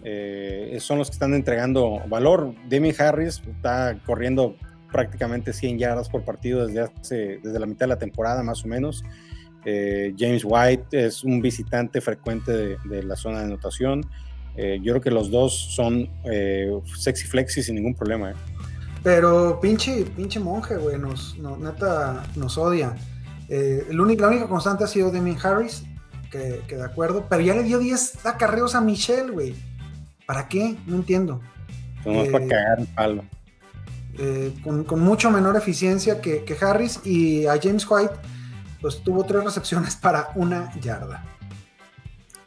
eh, son los que están entregando valor. Damien Harris está corriendo prácticamente 100 yardas por partido desde, hace, desde la mitad de la temporada, más o menos. Eh, James White es un visitante frecuente de, de la zona de anotación. Eh, yo creo que los dos son eh, sexy flexi sin ningún problema. ¿eh? Pero pinche, pinche monje, güey, nos, no- neta nos odia. Eh, el único, la única constante ha sido Damien Harris, que, que de acuerdo, pero ya le dio 10 acarreos a Michelle, güey. ¿Para qué? No entiendo. Nomás Eh, para cagar el palo. Eh, con, con mucho menor eficiencia que, que Harris y a James White, pues tuvo tres recepciones para una yarda.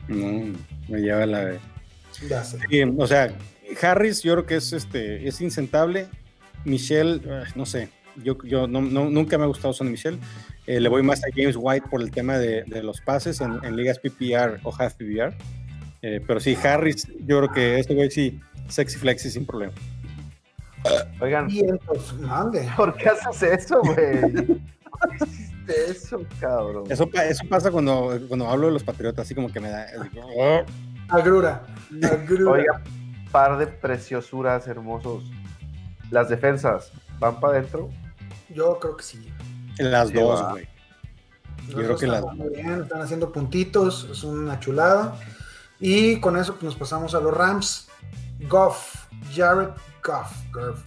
No, me lleva la de. Ya sé. Sí, o sea, Harris yo creo que es este es insentable. Michelle, no sé, yo, yo no, no- nunca me ha gustado Sonny Michelle. Eh, le voy más a James White por el tema de, de los pases en, en ligas PPR o half PPR. Eh, pero sí, Harris, yo creo que este güey sí, Sexy flexi sin problema. Oigan, mande. ¿por qué haces eso, güey? ¿Por qué hiciste eso, cabrón? Eso pasa cuando, cuando hablo de los patriotas, así como que me da. "Oh". Agrura. Agrura. Oiga, par de preciosuras hermosos. Las defensas, ¿van para adentro? Yo creo que sí. Las Sí, dos, güey. Los creo que están las- muy bien, están haciendo puntitos, es una chulada. Y con eso pues, nos pasamos a los Rams. Goff, Jared Goff. Goff.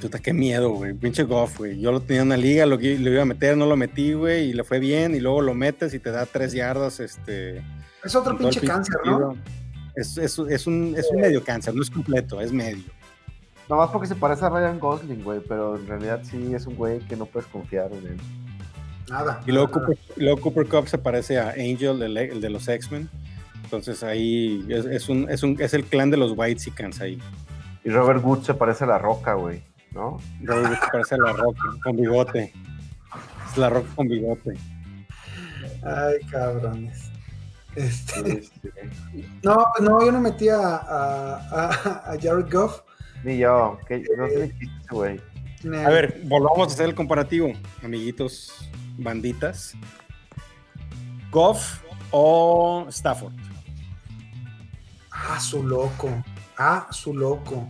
Puta, qué miedo, güey. Pinche Goff, güey. Yo lo tenía en una liga, lo, iba a meter, no lo metí, güey, y le fue bien, y luego lo metes y te da tres yardas, este. Es otro pinche cáncer, partido. ¿no? Es, es, es un, es un medio cáncer, no es completo, es medio. Nomás porque se parece a Ryan Gosling, güey, pero en realidad sí es un güey que no puedes confiar en él. Nada. Y luego nada. Cooper, luego Cooper Cup se parece a Angel, el, el de los X-Men. Entonces ahí es, es un, es, un, es el clan de los White Sicans ahí. Y Robert Wood se parece a la roca, güey, ¿no? Robert Wood se parece a la roca, con bigote. Es la roca con bigote. Ay, cabrones. Este, Este, no, no, yo no metí a, a, a- a Jared Goff. Ni yo, que no tiene chiste, güey. A ver, volvamos a hacer el comparativo, amiguitos, banditas. Goff o Stafford. Ah, su loco. Ah, su loco.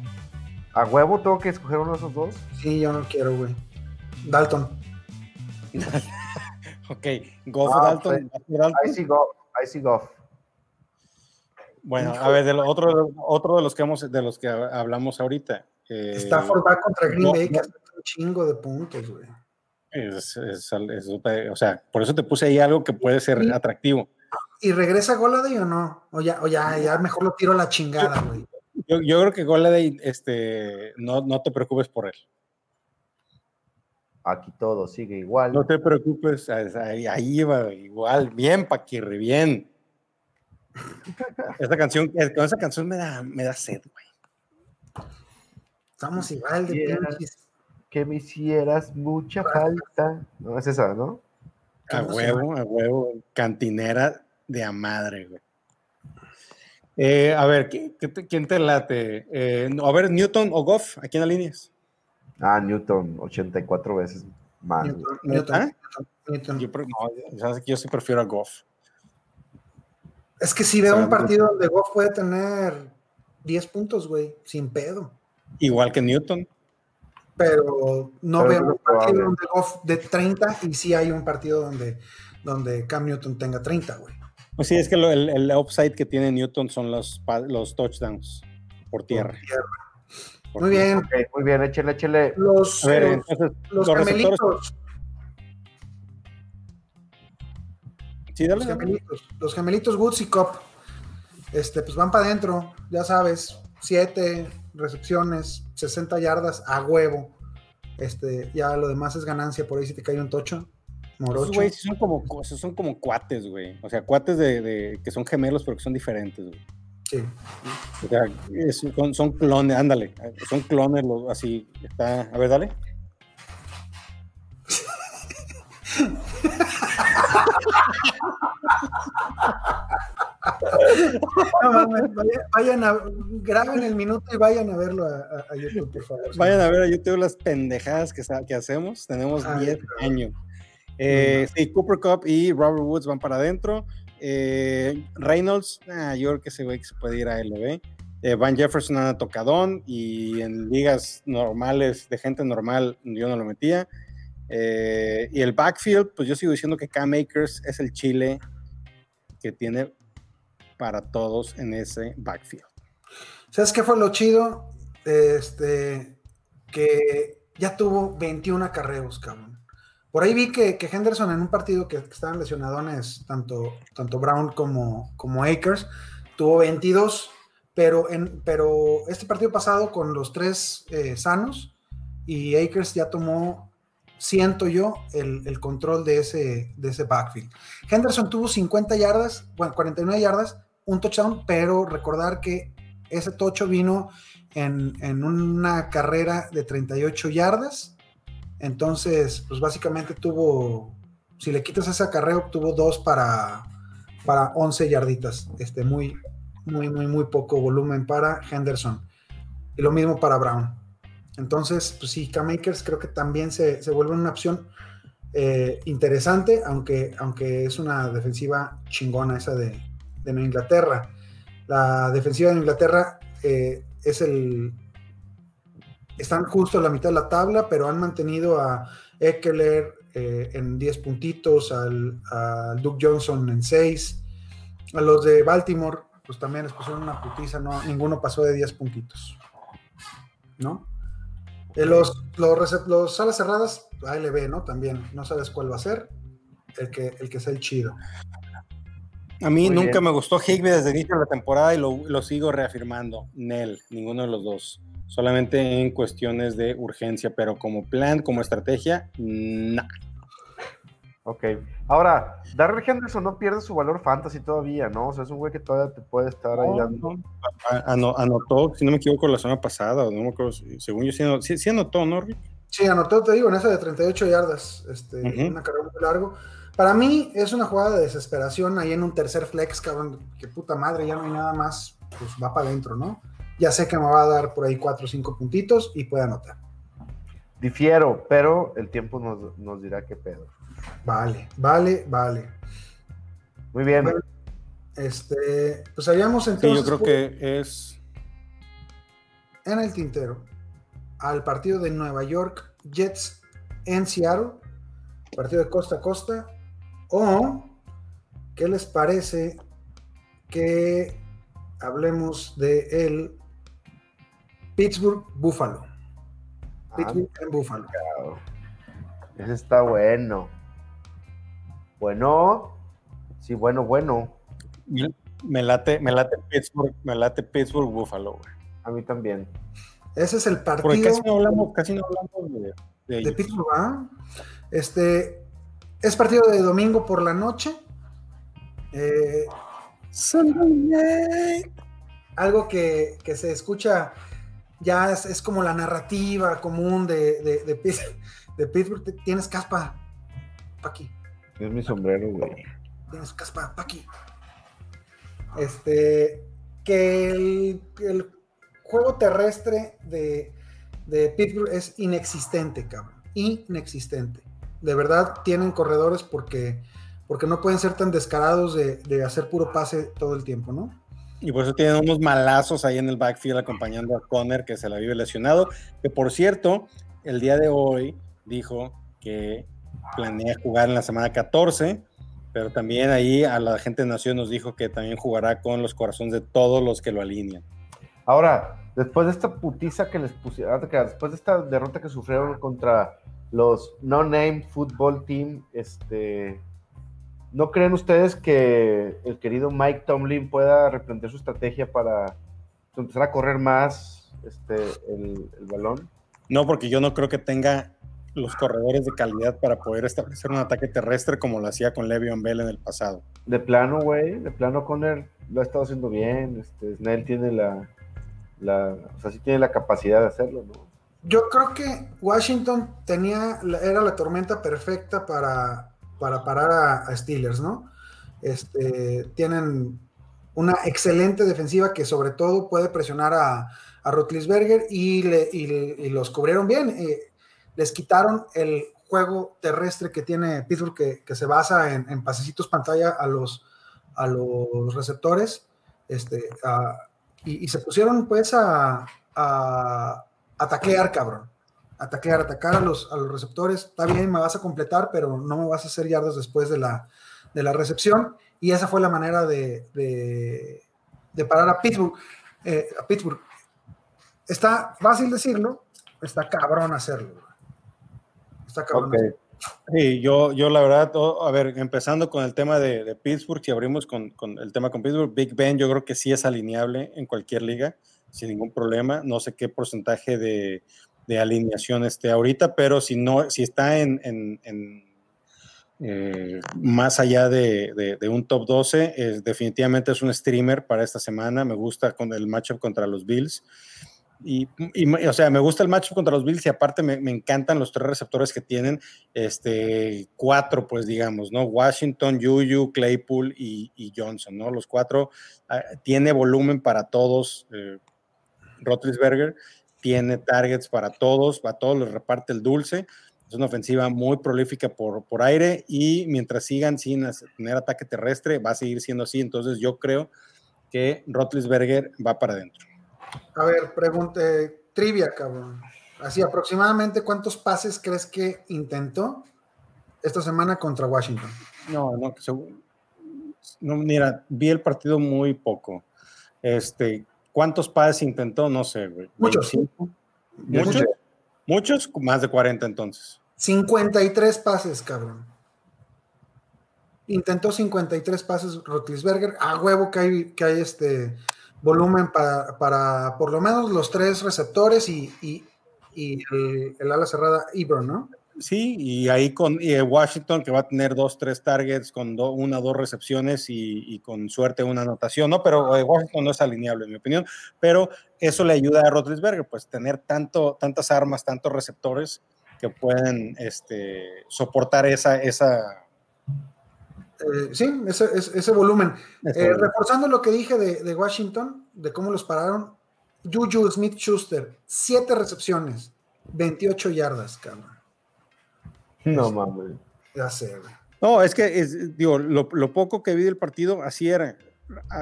¿A huevo tengo que escoger uno de esos dos? Sí, yo no quiero, güey. Dalton. Ok, Goff Ah, o Dalton. Dalton. Ahí sí Goff, ahí sí Goff. Bueno, a ver, de lo- otro, otro de los que hemos, de los que hablamos ahorita. eh, Stafford va contra Green no, Bay, que hace un chingo de puntos, güey. es- es- es- o sea, por eso te puse ahí algo que puede ser atractivo. ¿Y regresa Goladay o no? O ya, o ya, ya mejor lo tiro a la chingada, güey. Yo, yo creo que Goladay, este, no, no te preocupes por él. Aquí todo sigue igual. No te preocupes, ahí, ahí va, igual, bien, Paquirri, bien. Esta canción, eh, con esa canción me da, me da sed, güey. Estamos igual de pinches. Que me hicieras mucha falta. No, es esa, ¿no? A ¿Cómo se huevo, a huevo, cantinera de a madre, güey. Eh, a ver, ¿qué- qué te- ¿quién te late? Eh, a ver, Newton o Goff, ¿a quién alineas? Ah, Newton, 84 veces más. Newton, ¿Neta? Newton, Newton. Yo, no, que yo sí prefiero a Goff. Es que si veo un partido donde Goff puede tener 10 puntos, güey, sin pedo. Igual que Newton. Pero no Pero veo un partido probable. donde Goff de 30 y sí hay un partido donde, donde Cam Newton tenga 30, güey. Pues sí, es que lo- el, el upside que tiene Newton son los, los touchdowns por tierra. Por Muy tierra. bien. Muy bien, échale, échale. Los, ver, los, entonces, los los receptores. Sí, dale, los dale. gemelitos, los gemelitos Woods y Cop, este, pues van para adentro, ya sabes, 7 recepciones, 60 yardas a huevo. Este, ya lo demás es ganancia, por ahí si te cae un tocho, morocho. güeyes sí son como, son como cuates, güey. O sea, cuates de, de- que son gemelos, pero que son diferentes, güey. Sí. O sea, es- son, son clones, ándale. Son clones, los- así. Está, a ver, dale. No mames, vaya- vayan a, graben el minuto y vayan a verlo a, a- a YouTube, por favor. Vayan a ver a YouTube las pendejadas que, que hacemos. Tenemos Ay, 10 cabrón. años. Eh, sí, Cooper Cup y Robert Woods van para adentro. Eh, Reynolds, ah, yo creo que ese güey que se puede ir a LB. Eh, Van Jefferson anda tocadón y en ligas normales, de gente normal, yo no lo metía. Eh, y el backfield, pues yo sigo diciendo que Cam Akers es el chile que tiene para todos en ese backfield. ¿Sabes qué fue lo chido? Este, que ya tuvo 21 acarreos, cabrón. Por ahí vi que, Henderson en un partido que, que estaban lesionadones, tanto, tanto Brown como, como Akers, tuvo 22, pero, en, pero este partido pasado con los tres eh, sanos y Akers ya tomó, siento yo, el, control de ese, backfield. Henderson tuvo 50 yardas, bueno, 49 yardas, un touchdown, pero recordar que ese tocho vino en, en una carrera de 38 yardas. Entonces, pues básicamente tuvo, si le quitas ese acarreo, tuvo dos para, para 11 yarditas. Este, muy, muy, muy, muy poco volumen para Henderson. Y lo mismo para Brown. Entonces, pues sí, K-Makers creo que también se, se vuelve una opción eh, interesante, aunque, aunque es una defensiva chingona esa de, de Inglaterra. La defensiva de Inglaterra eh, es el. Están justo a la mitad de la tabla, pero han mantenido a Eckler eh, en 10 puntitos, al, a Duke Johnson en 6. A los de Baltimore, pues también les pusieron una putiza, no, ninguno pasó de 10 puntitos. ¿No? Eh, los, los, los, salas cerradas, ve, ¿no? También, no sabes cuál va a ser, el que, el que sea el chido. A mí nunca me gustó Higby desde el inicio de la temporada y lo, sigo reafirmando. Nel, ninguno de los dos. Solamente en cuestiones de urgencia, pero como plan, como estrategia, no. Ok. Ahora, Darrell Henderson no pierde su valor fantasy todavía, ¿no? O sea, es un güey que todavía te puede estar ahí dando. Anotó, si no me equivoco, la semana pasada, no me acuerdo, según yo sí, anotó, ¿no, Rick? Sí, anotó, te digo, en esa de 38 yardas, este, una carrera muy largo. Para mí es una jugada de desesperación ahí en un tercer flex, cabrón, que puta madre, ya no hay nada más, pues va para adentro, ¿no? Ya sé que me va a dar por ahí cuatro o cinco puntitos y puede anotar. Difiero, pero el tiempo nos, dirá qué pedo. Vale, vale, vale. Muy bien. este, pues habíamos entonces. Sí, yo creo que es. En el tintero, al partido de Nueva York Jets en Seattle, partido de costa a costa, o, ¿qué les parece que hablemos de el Pittsburgh Buffalo? Ah, Pittsburgh en Buffalo. Ese está bueno. Bueno, sí, bueno, bueno. Me late, me late Pittsburgh, me late Pittsburgh Buffalo, A mí también. Ese es el partido. Porque casi no hablamos, casi no hablamos de, de, Pittsburgh, ¿ah? Este, es partido de domingo por la noche. Eh, algo que, se escucha ya es, como la narrativa común de, de, de, Pittsburgh. Tienes caspa, Paqui. Es mi sombrero, güey. Tienes caspa, Paqui. Este, que el, juego terrestre de, de Pittsburgh es inexistente, cabrón. Inexistente de verdad tienen corredores porque, porque no pueden ser tan descarados de, hacer puro pase todo el tiempo, ¿no? Y por eso tienen unos malazos ahí en el backfield acompañando a Conner, que se la vive lesionado. Que por cierto, el día de hoy dijo que planea jugar en la semana 14, pero también ahí a la gente de Nación nos dijo que también jugará con los corazones de todos los que lo alinean. Ahora, después de esta putiza que les pusieron, después de esta derrota que sufrieron contra los no-name football team, este, ¿no creen ustedes que el querido Mike Tomlin pueda replantear su estrategia para empezar a correr más este, el, balón? No, porque yo no creo que tenga los corredores de calidad para poder establecer un ataque terrestre como lo hacía con Le'Veon Bell en el pasado. De plano, güey, de plano Conner lo ha estado haciendo bien, este, Snell tiene la, la, o sea, sí tiene la capacidad de hacerlo, ¿no? Yo creo que Washington tenía, era la tormenta perfecta para, para parar a, Steelers, ¿no? Este, tienen una excelente defensiva que sobre todo puede presionar a, a Rotlisberger y, le, los cubrieron bien. Eh, les quitaron el juego terrestre que tiene Pittsburgh que, se basa en, pasecitos pantalla a los, a los receptores este, y, se pusieron pues a, ataquear, cabrón. Ataquear, atacar a los, a los receptores. Está bien, me vas a completar, pero no me vas a hacer yardas después de la, de la recepción. Y esa fue la manera de, de, parar a Pittsburgh. Eh, a Pittsburgh. Está fácil decirlo, está cabrón hacerlo. Está cabrón. Sí, yo, yo la verdad, a ver, empezando con el tema de, Pittsburgh, si abrimos con, con, el tema con Pittsburgh, Big Ben yo creo que sí es alineable en cualquier liga sin ningún problema. No sé qué porcentaje de, alineación esté ahorita, pero si no, si está en, eh, más allá de, un top 12, definitivamente es un streamer para esta semana. Me gusta con el matchup contra los Bills. Y, o sea, me gusta el matchup contra los Bills y aparte me, encantan los tres receptores que tienen, este, cuatro, pues digamos, ¿no? Washington, Juju, Claypool y, Johnson, ¿no? Los cuatro, ah, tiene volumen para todos. Eh, Rotlisberger tiene targets para todos, a todos les reparte el dulce. Es una ofensiva muy prolífica por, por aire y mientras sigan sin tener ataque terrestre, va a seguir siendo así. Entonces yo creo que Rotlisberger va para adentro. A ver, pregunte, trivia, cabrón. Así, aproximadamente, ¿cuántos pases crees que intentó esta semana contra Washington? No, no, no mira, vi el partido muy poco. Este, ¿cuántos pases intentó? No sé, güey. Muchos. ¿Muchos? Muchos, más de 40 entonces. 53 pases, cabrón. Intentó 53 pases Rotlisberger. A huevo que hay, que hay este volumen para, para por lo menos los tres receptores y, y el, ala cerrada Ibron, ¿no? Sí, y ahí con Washington que va a tener dos, tres targets con una o dos recepciones y, con suerte una anotación, ¿no? Pero eh, Washington no es alineable, en mi opinión, pero eso le ayuda a Rotlisberger, pues tener tanto, tantas armas, tantos receptores que pueden este, soportar esa... esa eh, sí, ese, ese, volumen. Eh, reforzando lo que dije de, de Washington, de cómo los pararon, Juju Smith Schuster, 7 recepciones, 28 yardas, cabrón. No mames. Ya sé, güey. No, es que, digo, lo, poco que vi del partido, así era.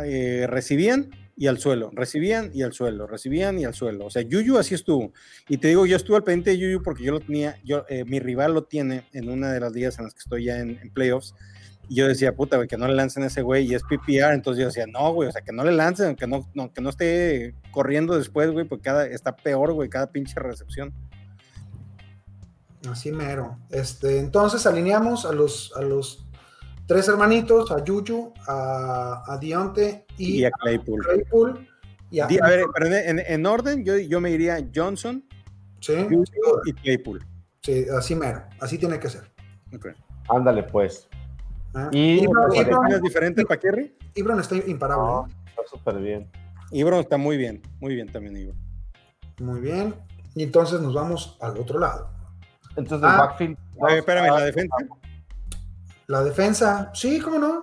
Eh, recibían y al suelo, recibían y al suelo, recibían y al suelo. O sea, Yuyu así estuvo. Y te digo, yo estuve al pendiente de Yuyu porque yo lo tenía, yo, eh, mi rival lo tiene en una de las días en las que estoy ya en, en playoffs y yo decía, puta, güey, que no le lancen a ese güey y es PPR. Entonces yo decía, no, güey, o sea, que no le lancen, que no, que no esté corriendo después, güey, porque cada, está peor, güey, cada pinche recepción. Así mero. Este, entonces alineamos a los, a los tres hermanitos, a Yuyu, a, a Dionte y, a Claypool. Claypool y a, ver, pero en, en, orden, yo, yo me iría Johnson, ¿Sí? y Claypool. Sí, así mero. Así tiene que ser. Okay. Ándale, pues. Ah, ¿Y Ibron, es diferente para Kerry? Ibron está imparable. No, está súper bien. Ibron está muy bien, muy bien también Ibron. Muy bien. Y entonces nos vamos al otro lado. Entonces, el ah, backfield. espérame, ¿la defensa? La defensa, sí, ¿cómo no?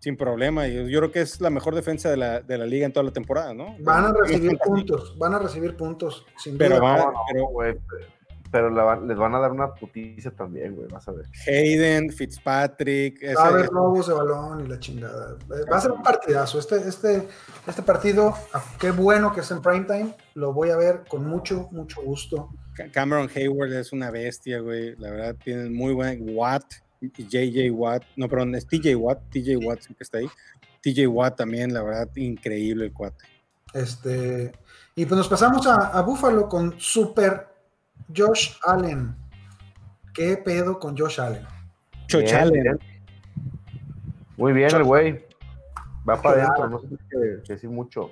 Sin problema. Yo, yo creo que es la mejor defensa de la, de la, liga en toda la temporada, ¿no? Van a recibir puntos, van a recibir puntos, sin pero duda. Va, pero, pero les van a dar una puticia también, güey, vas a ver. Hayden, Fitzpatrick. Va a haber robos de balón y la chingada. Va a ser un partidazo. Este, este, este partido, ah, qué bueno que es en primetime, lo voy a ver con mucho, mucho gusto. Cameron Hayward es una bestia, güey. La verdad, tienen muy buen Watt, JJ Watt, no, perdón, es TJ Watt, TJ Watt que está ahí. TJ Watt también, la verdad, increíble el cuate. Este, y pues nos pasamos a, a Buffalo con super Josh Allen. ¿Qué pedo con Josh Allen? Josh Allen. Muy bien el güey. Va para adentro, no sé qué decir mucho.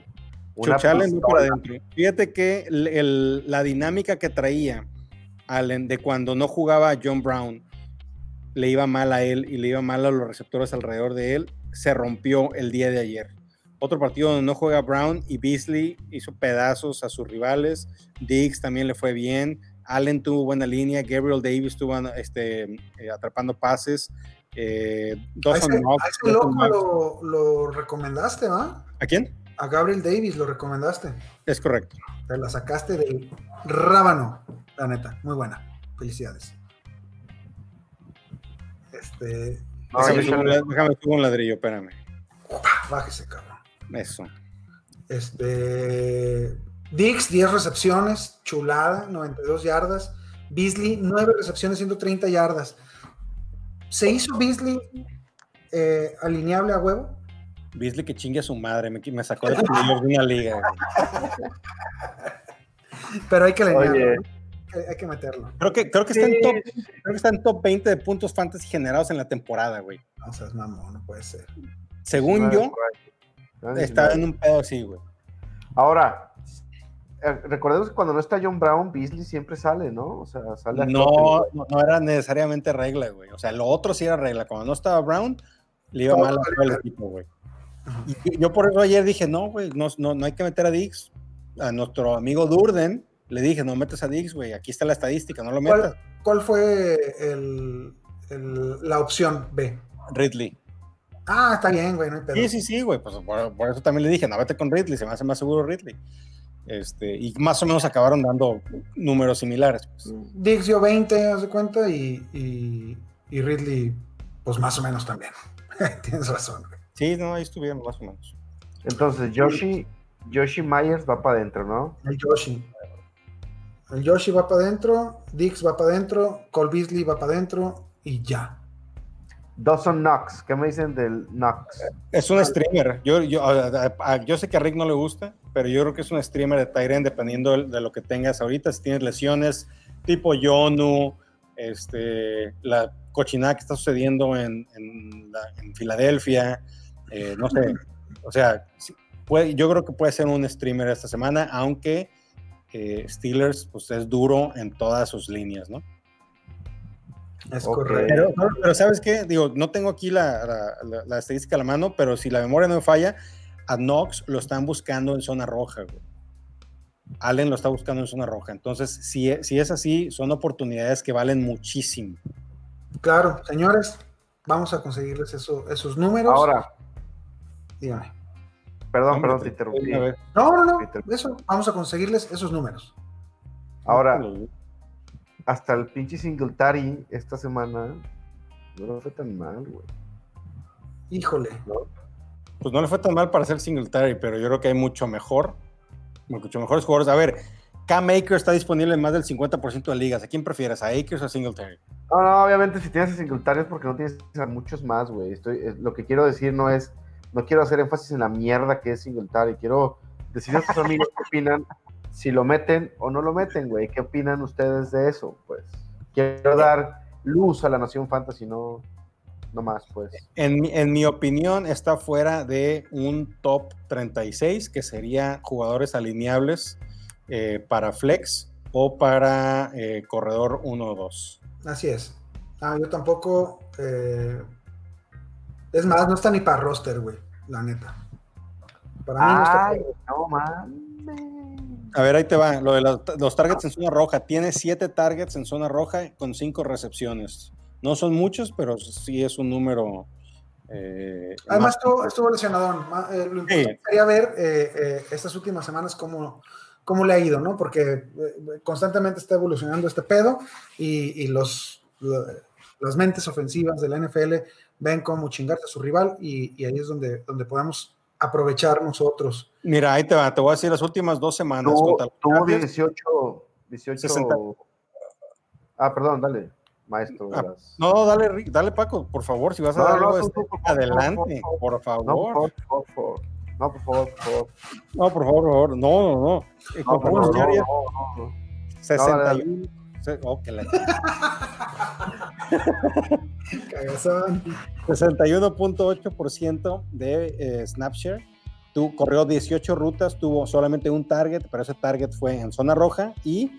Josh Allen va para adentro. Fíjate que la dinámica que traía Allen de cuando no jugaba John Brown le iba mal a él y le iba mal a los receptores alrededor de él, se rompió el día de ayer. Otro partido donde no juega Brown y Beasley hizo pedazos a sus rivales. Diggs también le fue bien. Allen tuvo buena línea, Gabriel Davis estuvo este, eh, atrapando pases. Eh, a ese, loco lo, recomendaste, ¿va? ¿A quién? A Gabriel Davis lo recomendaste. Es correcto. Te la sacaste del rábano, la neta. Muy buena. Felicidades. Este. déjame, un ladrillo, espérame. Bájese, cabrón. Eso. Este. Dix, 10 recepciones, chulada, 92 yardas. Beasley, 9 recepciones, 130 yardas. ¿Se hizo Beasley eh, alineable a huevo? Beasley que chingue a su madre, me, me sacó de una liga. Pero hay que alinearlo. Hay, que meterlo. Creo que, creo, que está en top, creo que está en top 20 de puntos fantasy generados en la temporada, güey. No seas mamón, no puede ser. Según yo, estaba en un pedo así, güey. Ahora, recordemos que cuando no está John Brown, Beasley siempre sale, ¿no? O sea, sale a no, no, era necesariamente regla, güey. O sea, lo otro sí era regla. Cuando no estaba Brown, le iba mal al equipo, güey. Y yo por eso ayer dije, no, güey, no, no, hay que meter a Dix. A nuestro amigo Durden le dije, no metes a Dix, güey. Aquí está la estadística, no lo metas. ¿Cuál, fue el, la opción B? Ridley. Ah, está bien, güey, no hay Sí, sí, sí, güey. Pues por, por, eso también le dije, no vete con Ridley, se me hace más seguro Ridley. Este, y más o menos acabaron dando números similares. Pues. Diggs dio 20, haz de cuenta, y, y, y Ridley, pues más o menos también. Tienes razón. Sí, no, ahí estuvieron más o menos. Entonces, Yoshi, Yoshi Myers va para adentro, ¿no? El Yoshi. El Yoshi va para adentro, Dix va para adentro, Cole Beasley va para adentro y ya. Dawson Knox, ¿qué me dicen del Knox? Es un streamer. Yo, yo, sé que a Rick no le gusta, pero yo creo que es un streamer de Tyren dependiendo de, lo que tengas ahorita. Si tienes lesiones tipo Yonu, este, la cochinada que está sucediendo en, en, en Filadelfia, eh, no sé. O sea, puede, yo creo que puede ser un streamer esta semana, aunque eh, Steelers pues, es duro en todas sus líneas, ¿no? Es correcto. Pero, ¿sabes qué? Digo, no tengo aquí la, la, estadística a la mano, pero si la memoria no me falla, a Knox lo están buscando en zona roja, güey. Allen lo está buscando en zona roja. Entonces, si, si es así, son oportunidades que valen muchísimo. Claro, señores, vamos a conseguirles eso, esos números. Ahora, dígame. Perdón, perdón, te interrumpí. No, no, no, eso, vamos a conseguirles esos números. Ahora, hasta el pinche Singletary esta semana no le fue tan mal, güey. Híjole. Pues no le fue tan mal para ser Singletary, pero yo creo que hay mucho mejor, mucho mejores jugadores. A ver, Cam Akers está disponible en más del 50% de ligas. ¿A quién prefieres, a Akers o a Singletary? No, no, obviamente si tienes a Singletary es porque no tienes a muchos más, güey. Estoy, lo que quiero decir no es, no quiero hacer énfasis en la mierda que es Singletary. Quiero decir a tus amigos qué opinan si lo meten o no lo meten, güey. ¿Qué opinan ustedes de eso? Pues quiero dar luz a la Nación Fantasy, no, no más, pues. En, en, mi opinión, está fuera de un top 36, que sería jugadores alineables eh, para flex o para eh, corredor 1 o 2. Así es. Ah, yo tampoco. Eh, es más, no está ni para roster, güey, la neta. Para mí no está. No, man. A ver, ahí te va. Lo de los, targets en zona roja. Tiene siete targets en zona roja con cinco recepciones. No son muchos, pero sí es un número. Eh, Además, estuvo, lesionado. Eh, lo importante sería ver eh, estas últimas semanas cómo, cómo le ha ido, ¿no? Porque constantemente está evolucionando este pedo y, los, las mentes ofensivas de la NFL ven cómo chingarse a su rival y, y ahí es donde, donde podemos aprovechar nosotros. Mira, ahí te va, te voy a decir las últimas dos semanas. Tuvo, 18, 18 Ah, perdón, dale, maestro. Ah, no, dale, dale, Paco, por favor, si vas a dar algo, adelante, por, favor. No, por, favor. No, por favor, por favor. No, por favor, por favor. No, no, no. Eh, no, no, no, no, 61. Oh, que la... 61.8% de eh, Snapshare. Tú corrió 18 rutas, tuvo solamente un target, pero ese target fue en zona roja y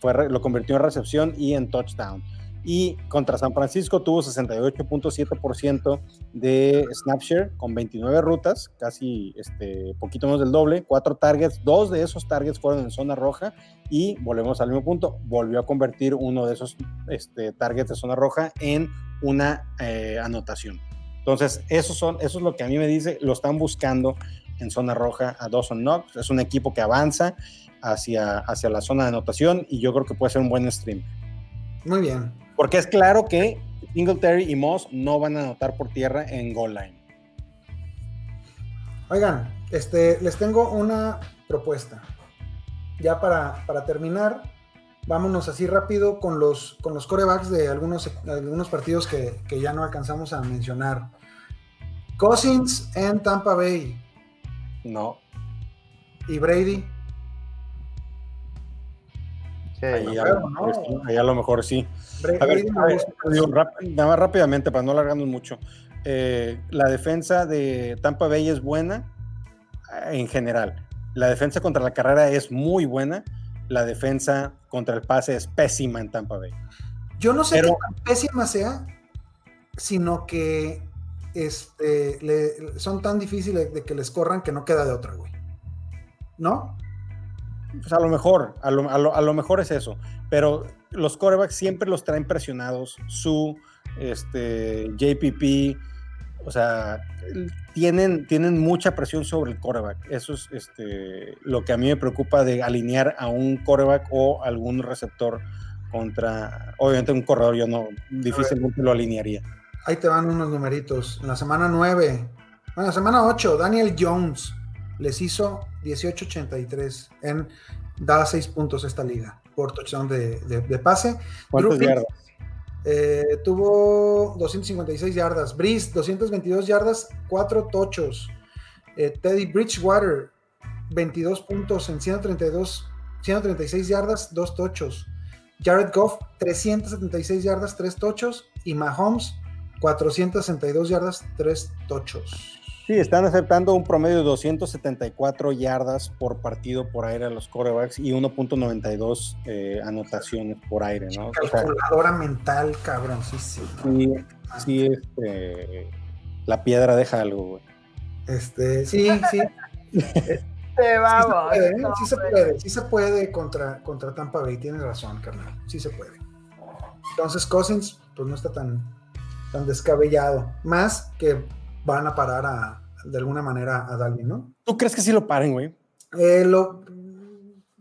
fue, lo convirtió en recepción y en touchdown y contra San Francisco tuvo 68.7% de snapshare con 29 rutas, casi este, poquito menos del doble, cuatro targets, dos de esos targets fueron en zona roja y volvemos al mismo punto, volvió a convertir uno de esos este, targets de zona roja en una eh, anotación. Entonces, eso, son, eso es lo que a mí me dice, lo están buscando en zona roja a Dawson Knox, es un equipo que avanza hacia, hacia la zona de anotación y yo creo que puede ser un buen stream. Muy bien, porque es claro que Singletary y Moss no van a anotar por tierra en goal line. Oigan, este, les tengo una propuesta. Ya para, para terminar, vámonos así rápido con los, con los corebacks de algunos, algunos partidos que, que ya no alcanzamos a mencionar. Cousins en Tampa Bay. No. ¿Y Brady? Ahí, a lo mejor sí. A ver, nada más rápidamente, para no alargarnos mucho. Eh, la defensa de Tampa Bay es buena eh, en general. La defensa contra la carrera es muy buena. La defensa contra el pase es pésima en Tampa Bay. Yo no sé qué tan pésima sea, sino que este, son tan difíciles de que les corran que no queda de otra, güey. ¿No? Pues a lo mejor, a lo, a lo mejor es eso. Pero los corebacks siempre los traen presionados. Su, este, JPP, o sea, tienen, tienen mucha presión sobre el coreback. Eso es este, lo que a mí me preocupa de alinear a un coreback o algún receptor contra, obviamente un corredor yo no, difícilmente lo alinearía. Ahí te van unos numeritos. En la semana 9, bueno, en la semana 8, Daniel Jones les hizo 18.83 en da 6 puntos esta liga por touchdown de, de, pase. ¿Cuántas yardas? Eh, tuvo 256 yardas. Breeze, 222 yardas, 4 tochos. Eh, Teddy Bridgewater, 22 puntos en 132, 136 yardas, 2 tochos. Jared Goff, 376 yardas, 3 tochos. Y Mahomes, 462 yardas, 3 tochos. Sí, están aceptando un promedio de 274 yardas por partido por aire a los corebacks y 1.92 eh, anotaciones por aire, ¿no? Calculadora mental, cabrón, sí, sí. Sí, este, la piedra deja algo, güey. Este, sí, sí. Te vamos. Sí se puede, sí se puede, contra, contra Tampa Bay, tienes razón, carnal, sí se puede. Entonces Cousins, pues no está tan, tan descabellado. Más que van a parar a, de alguna manera a Dalvin, ¿no? ¿Tú crees que sí lo paren, güey? Eh, lo,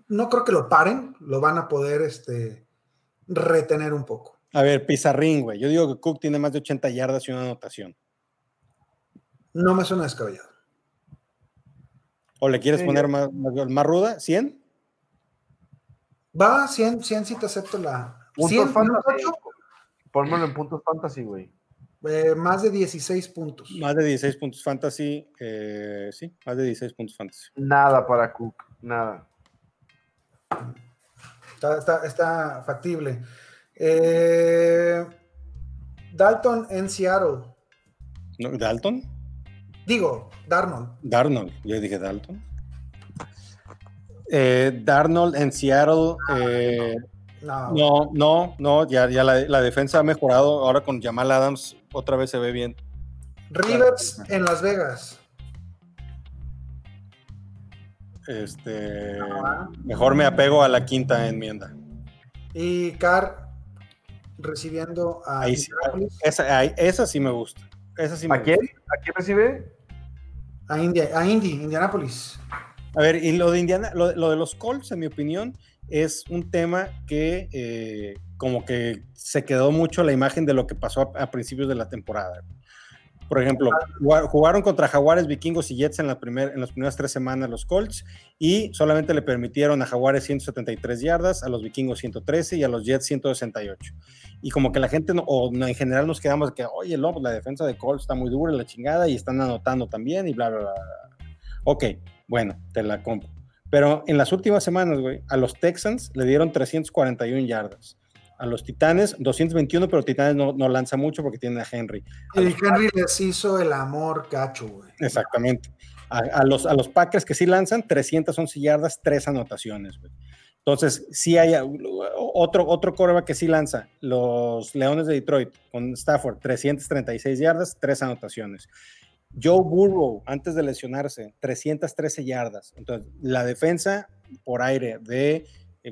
no creo que lo paren, lo van a poder este, retener un poco. A ver, Pizarrín, güey. Yo digo que Cook tiene más de 80 yardas y una anotación. No me suena descabellado. ¿O le quieres poner más, más, ruda? ¿100? Va, 100, 100 sí te acepto la... ¿100? Pónmelo en puntos fantasy, güey. Eh, más de 16 puntos. Más de 16 puntos fantasy, eh, sí, más de 16 puntos fantasy. Nada para Cook, nada. Está, factible. Eh, Dalton en Seattle. ¿Dalton? Digo, Darnold. Darnold, yo dije Dalton. Darnold en Seattle. no. no, no, ya, ya la, la, defensa ha mejorado ahora con Jamal Adams otra vez se ve bien. Rivers en Las Vegas. Este, mejor me apego a la quinta enmienda. Y Carr recibiendo a esa, esa, sí me gusta. Esa sí ¿A quién? ¿A quién recibe? A India, a Indy, Indianapolis. A ver, y lo de Indiana, lo, de los Colts, en mi opinión, es un tema que eh, como que se quedó mucho la imagen de lo que pasó a, principios de la temporada. Por ejemplo, jugaron contra Jaguares, Vikingos y Jets en, la primer, en las primeras tres semanas los Colts y solamente le permitieron a Jaguares 173 yardas, a los Vikingos 113 y a los Jets 168. Y como que la gente, o en general nos quedamos que, oye, no, pues la defensa de Colts está muy dura, la chingada, y están anotando también y bla, bla, bla. Ok, bueno, te la compro. Pero en las últimas semanas, güey, a los Texans le dieron 341 yardas a los Titanes, 221, pero Titanes no, no lanza mucho porque tiene a Henry. y Henry les hizo el amor cacho, güey. Exactamente. A, los, a los Packers que sí lanzan, 311 yardas, tres anotaciones, güey. Entonces, sí hay otro, otro coreback que sí lanza, los Leones de Detroit con Stafford, 336 yardas, tres anotaciones. Joe Burrow, antes de lesionarse, 313 yardas. Entonces, la defensa por aire de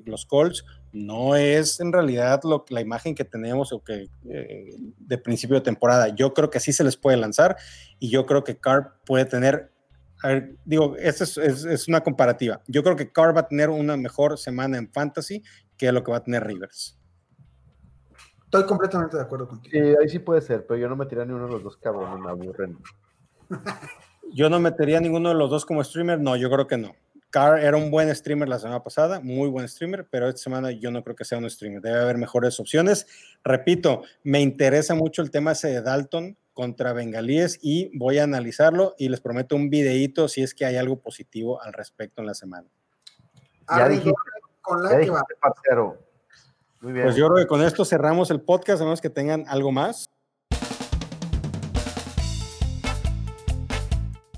los Colts no es en realidad lo, la imagen que tenemos o que eh, de principio de temporada. Yo creo que sí se les puede lanzar y yo creo que Carr puede tener, digo, esta es, una comparativa. Yo creo que Carr va a tener una mejor semana en fantasy que lo que va a tener Rivers. Estoy completamente de acuerdo contigo. Sí, ahí sí puede ser, pero yo no metería ni uno de los dos cabrones, me aburren. yo no metería ninguno de los dos como streamer, no, yo creo que no. Carr era un buen streamer la semana pasada, muy buen streamer, pero esta semana yo no creo que sea un streamer. Debe haber mejores opciones. Repito, me interesa mucho el tema ese de Dalton contra Bengalíes y voy a analizarlo y les prometo un videíto si es que hay algo positivo al respecto en la semana. Ya dijiste, con la que va. Muy bien. Pues yo creo que con esto cerramos el podcast, a menos que tengan algo más.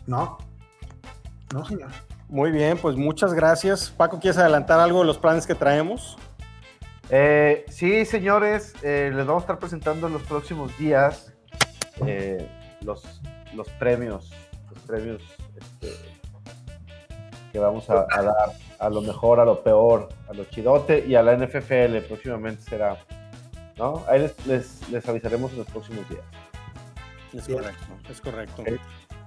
No, no, señor. Muy bien, pues muchas gracias. Paco, ¿quieres adelantar algo de los planes que traemos? Eh, sí, señores, eh, les vamos a estar presentando en los próximos días eh, los, los premios, los premios este, que vamos a, dar a lo mejor, a lo peor, a lo chidote y a la NFFL próximamente será, ¿no? Ahí les, les avisaremos en los próximos días. Es correcto, es correcto.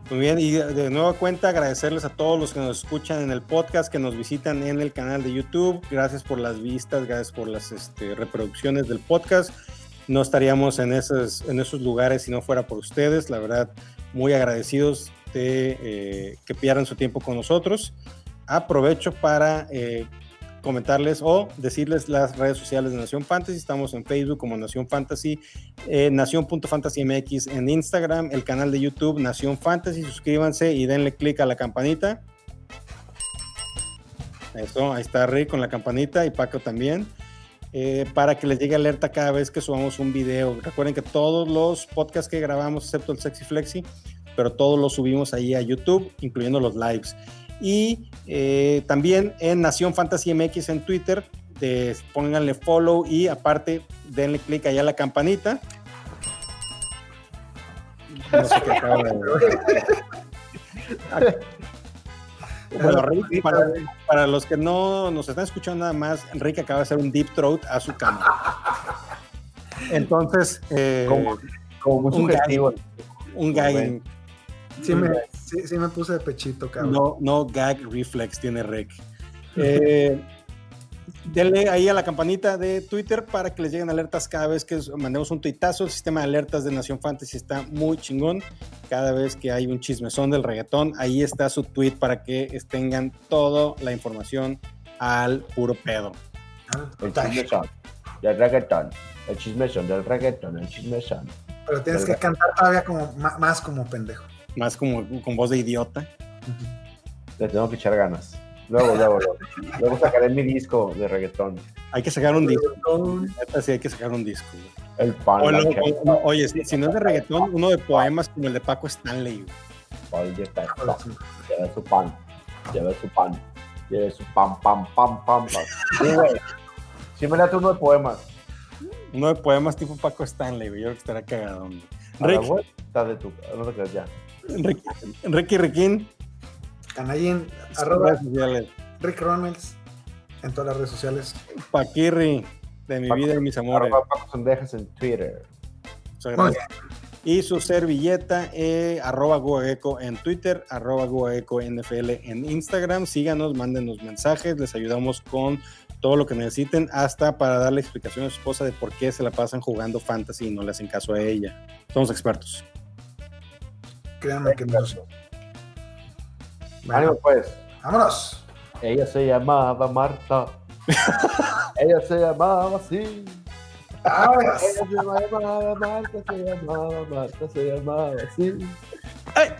Muy bien, y de nueva cuenta agradecerles a todos los que nos escuchan en el podcast, que nos visitan en el canal de YouTube. Gracias por las vistas, gracias por las este, reproducciones del podcast. No estaríamos en esos, en esos lugares si no fuera por ustedes. La verdad, muy agradecidos de eh, que pierdan su tiempo con nosotros. Aprovecho para eh, comentarles o decirles las redes sociales de Nación Fantasy. Estamos en Facebook como Nación Fantasy, eh, Nación.fantasymx en Instagram, el canal de YouTube Nación Fantasy. Suscríbanse y denle click a la campanita. Eso, ahí está Rick con la campanita y Paco también. eh, para que les llegue alerta cada vez que subamos un video. Recuerden que todos los podcasts que grabamos, excepto el Sexy Flexi, pero todos los subimos ahí a YouTube, incluyendo los lives. Y eh, también en Nación Fantasy MX en Twitter, pónganle follow y aparte denle click allá a la campanita. No sé qué acabo de- Bueno, Rick, para, para los que no nos están escuchando nada más, Enrique acaba de hacer un deep throat a su cámara. Entonces, eh, Como, como muy un sugestivo. un gag, Sí me, sí, sí me puse de pechito, cabrón. no, no gag reflex tiene Rick. Eh, denle ahí a la campanita de Twitter para que les lleguen alertas cada vez que mandemos un tuitazo. El sistema de alertas de Nación Fantasy está muy chingón. Cada vez que hay un chismezón del reggaetón, ahí está su tweet para que tengan toda la información al puro pedo. El chismezón del reggaetón. El chismezón del reggaetón. El chismezón. Pero tienes que cantar todavía como más como pendejo. Más como con voz de idiota. Le tengo que echar ganas. Luego, luego, luego. Luego sacaré mi disco de reggaetón. Hay que sacar un disco. Neta, sí, hay que sacar un disco. güey. El pan. O luego- chela, o- no, oye, si, si no es de reggaetón, uno de poemas como el de Paco Stanley. de testa. Lleve su pan. Lleve su pan. Lleve su pan, pan, pan, pan, pan. Sí, güey. Sí me late uno de poemas. Uno de poemas tipo Paco Stanley, güey. Yo creo que estará cagado. Rick, vuelta de tu... No te creas ya. Ricky Riquín, Canallín, arroba redes sociales. Rick Ronalds en todas las redes sociales. Paquirri, de mi Paco- vida y mis amores. Arroba Paco Sendejas en Twitter. Muchas Muy gracias. Y su servilleta, eh, arroba Guaeco en Twitter, arroba Guaeco NFL en Instagram. Síganos, mándenos mensajes, les ayudamos con todo lo que necesiten, hasta para darle explicación a su esposa de por qué se la pasan jugando fantasy y no le hacen caso a ella. Somos expertos. Créanme que nos. Bueno, Ánimo, pues. vámonos. Ella se llamaba Marta. Ella se llamaba así. Vámonos. Ella se llamaba Marta, se llamaba Marta, se llamaba así. ¡Ay!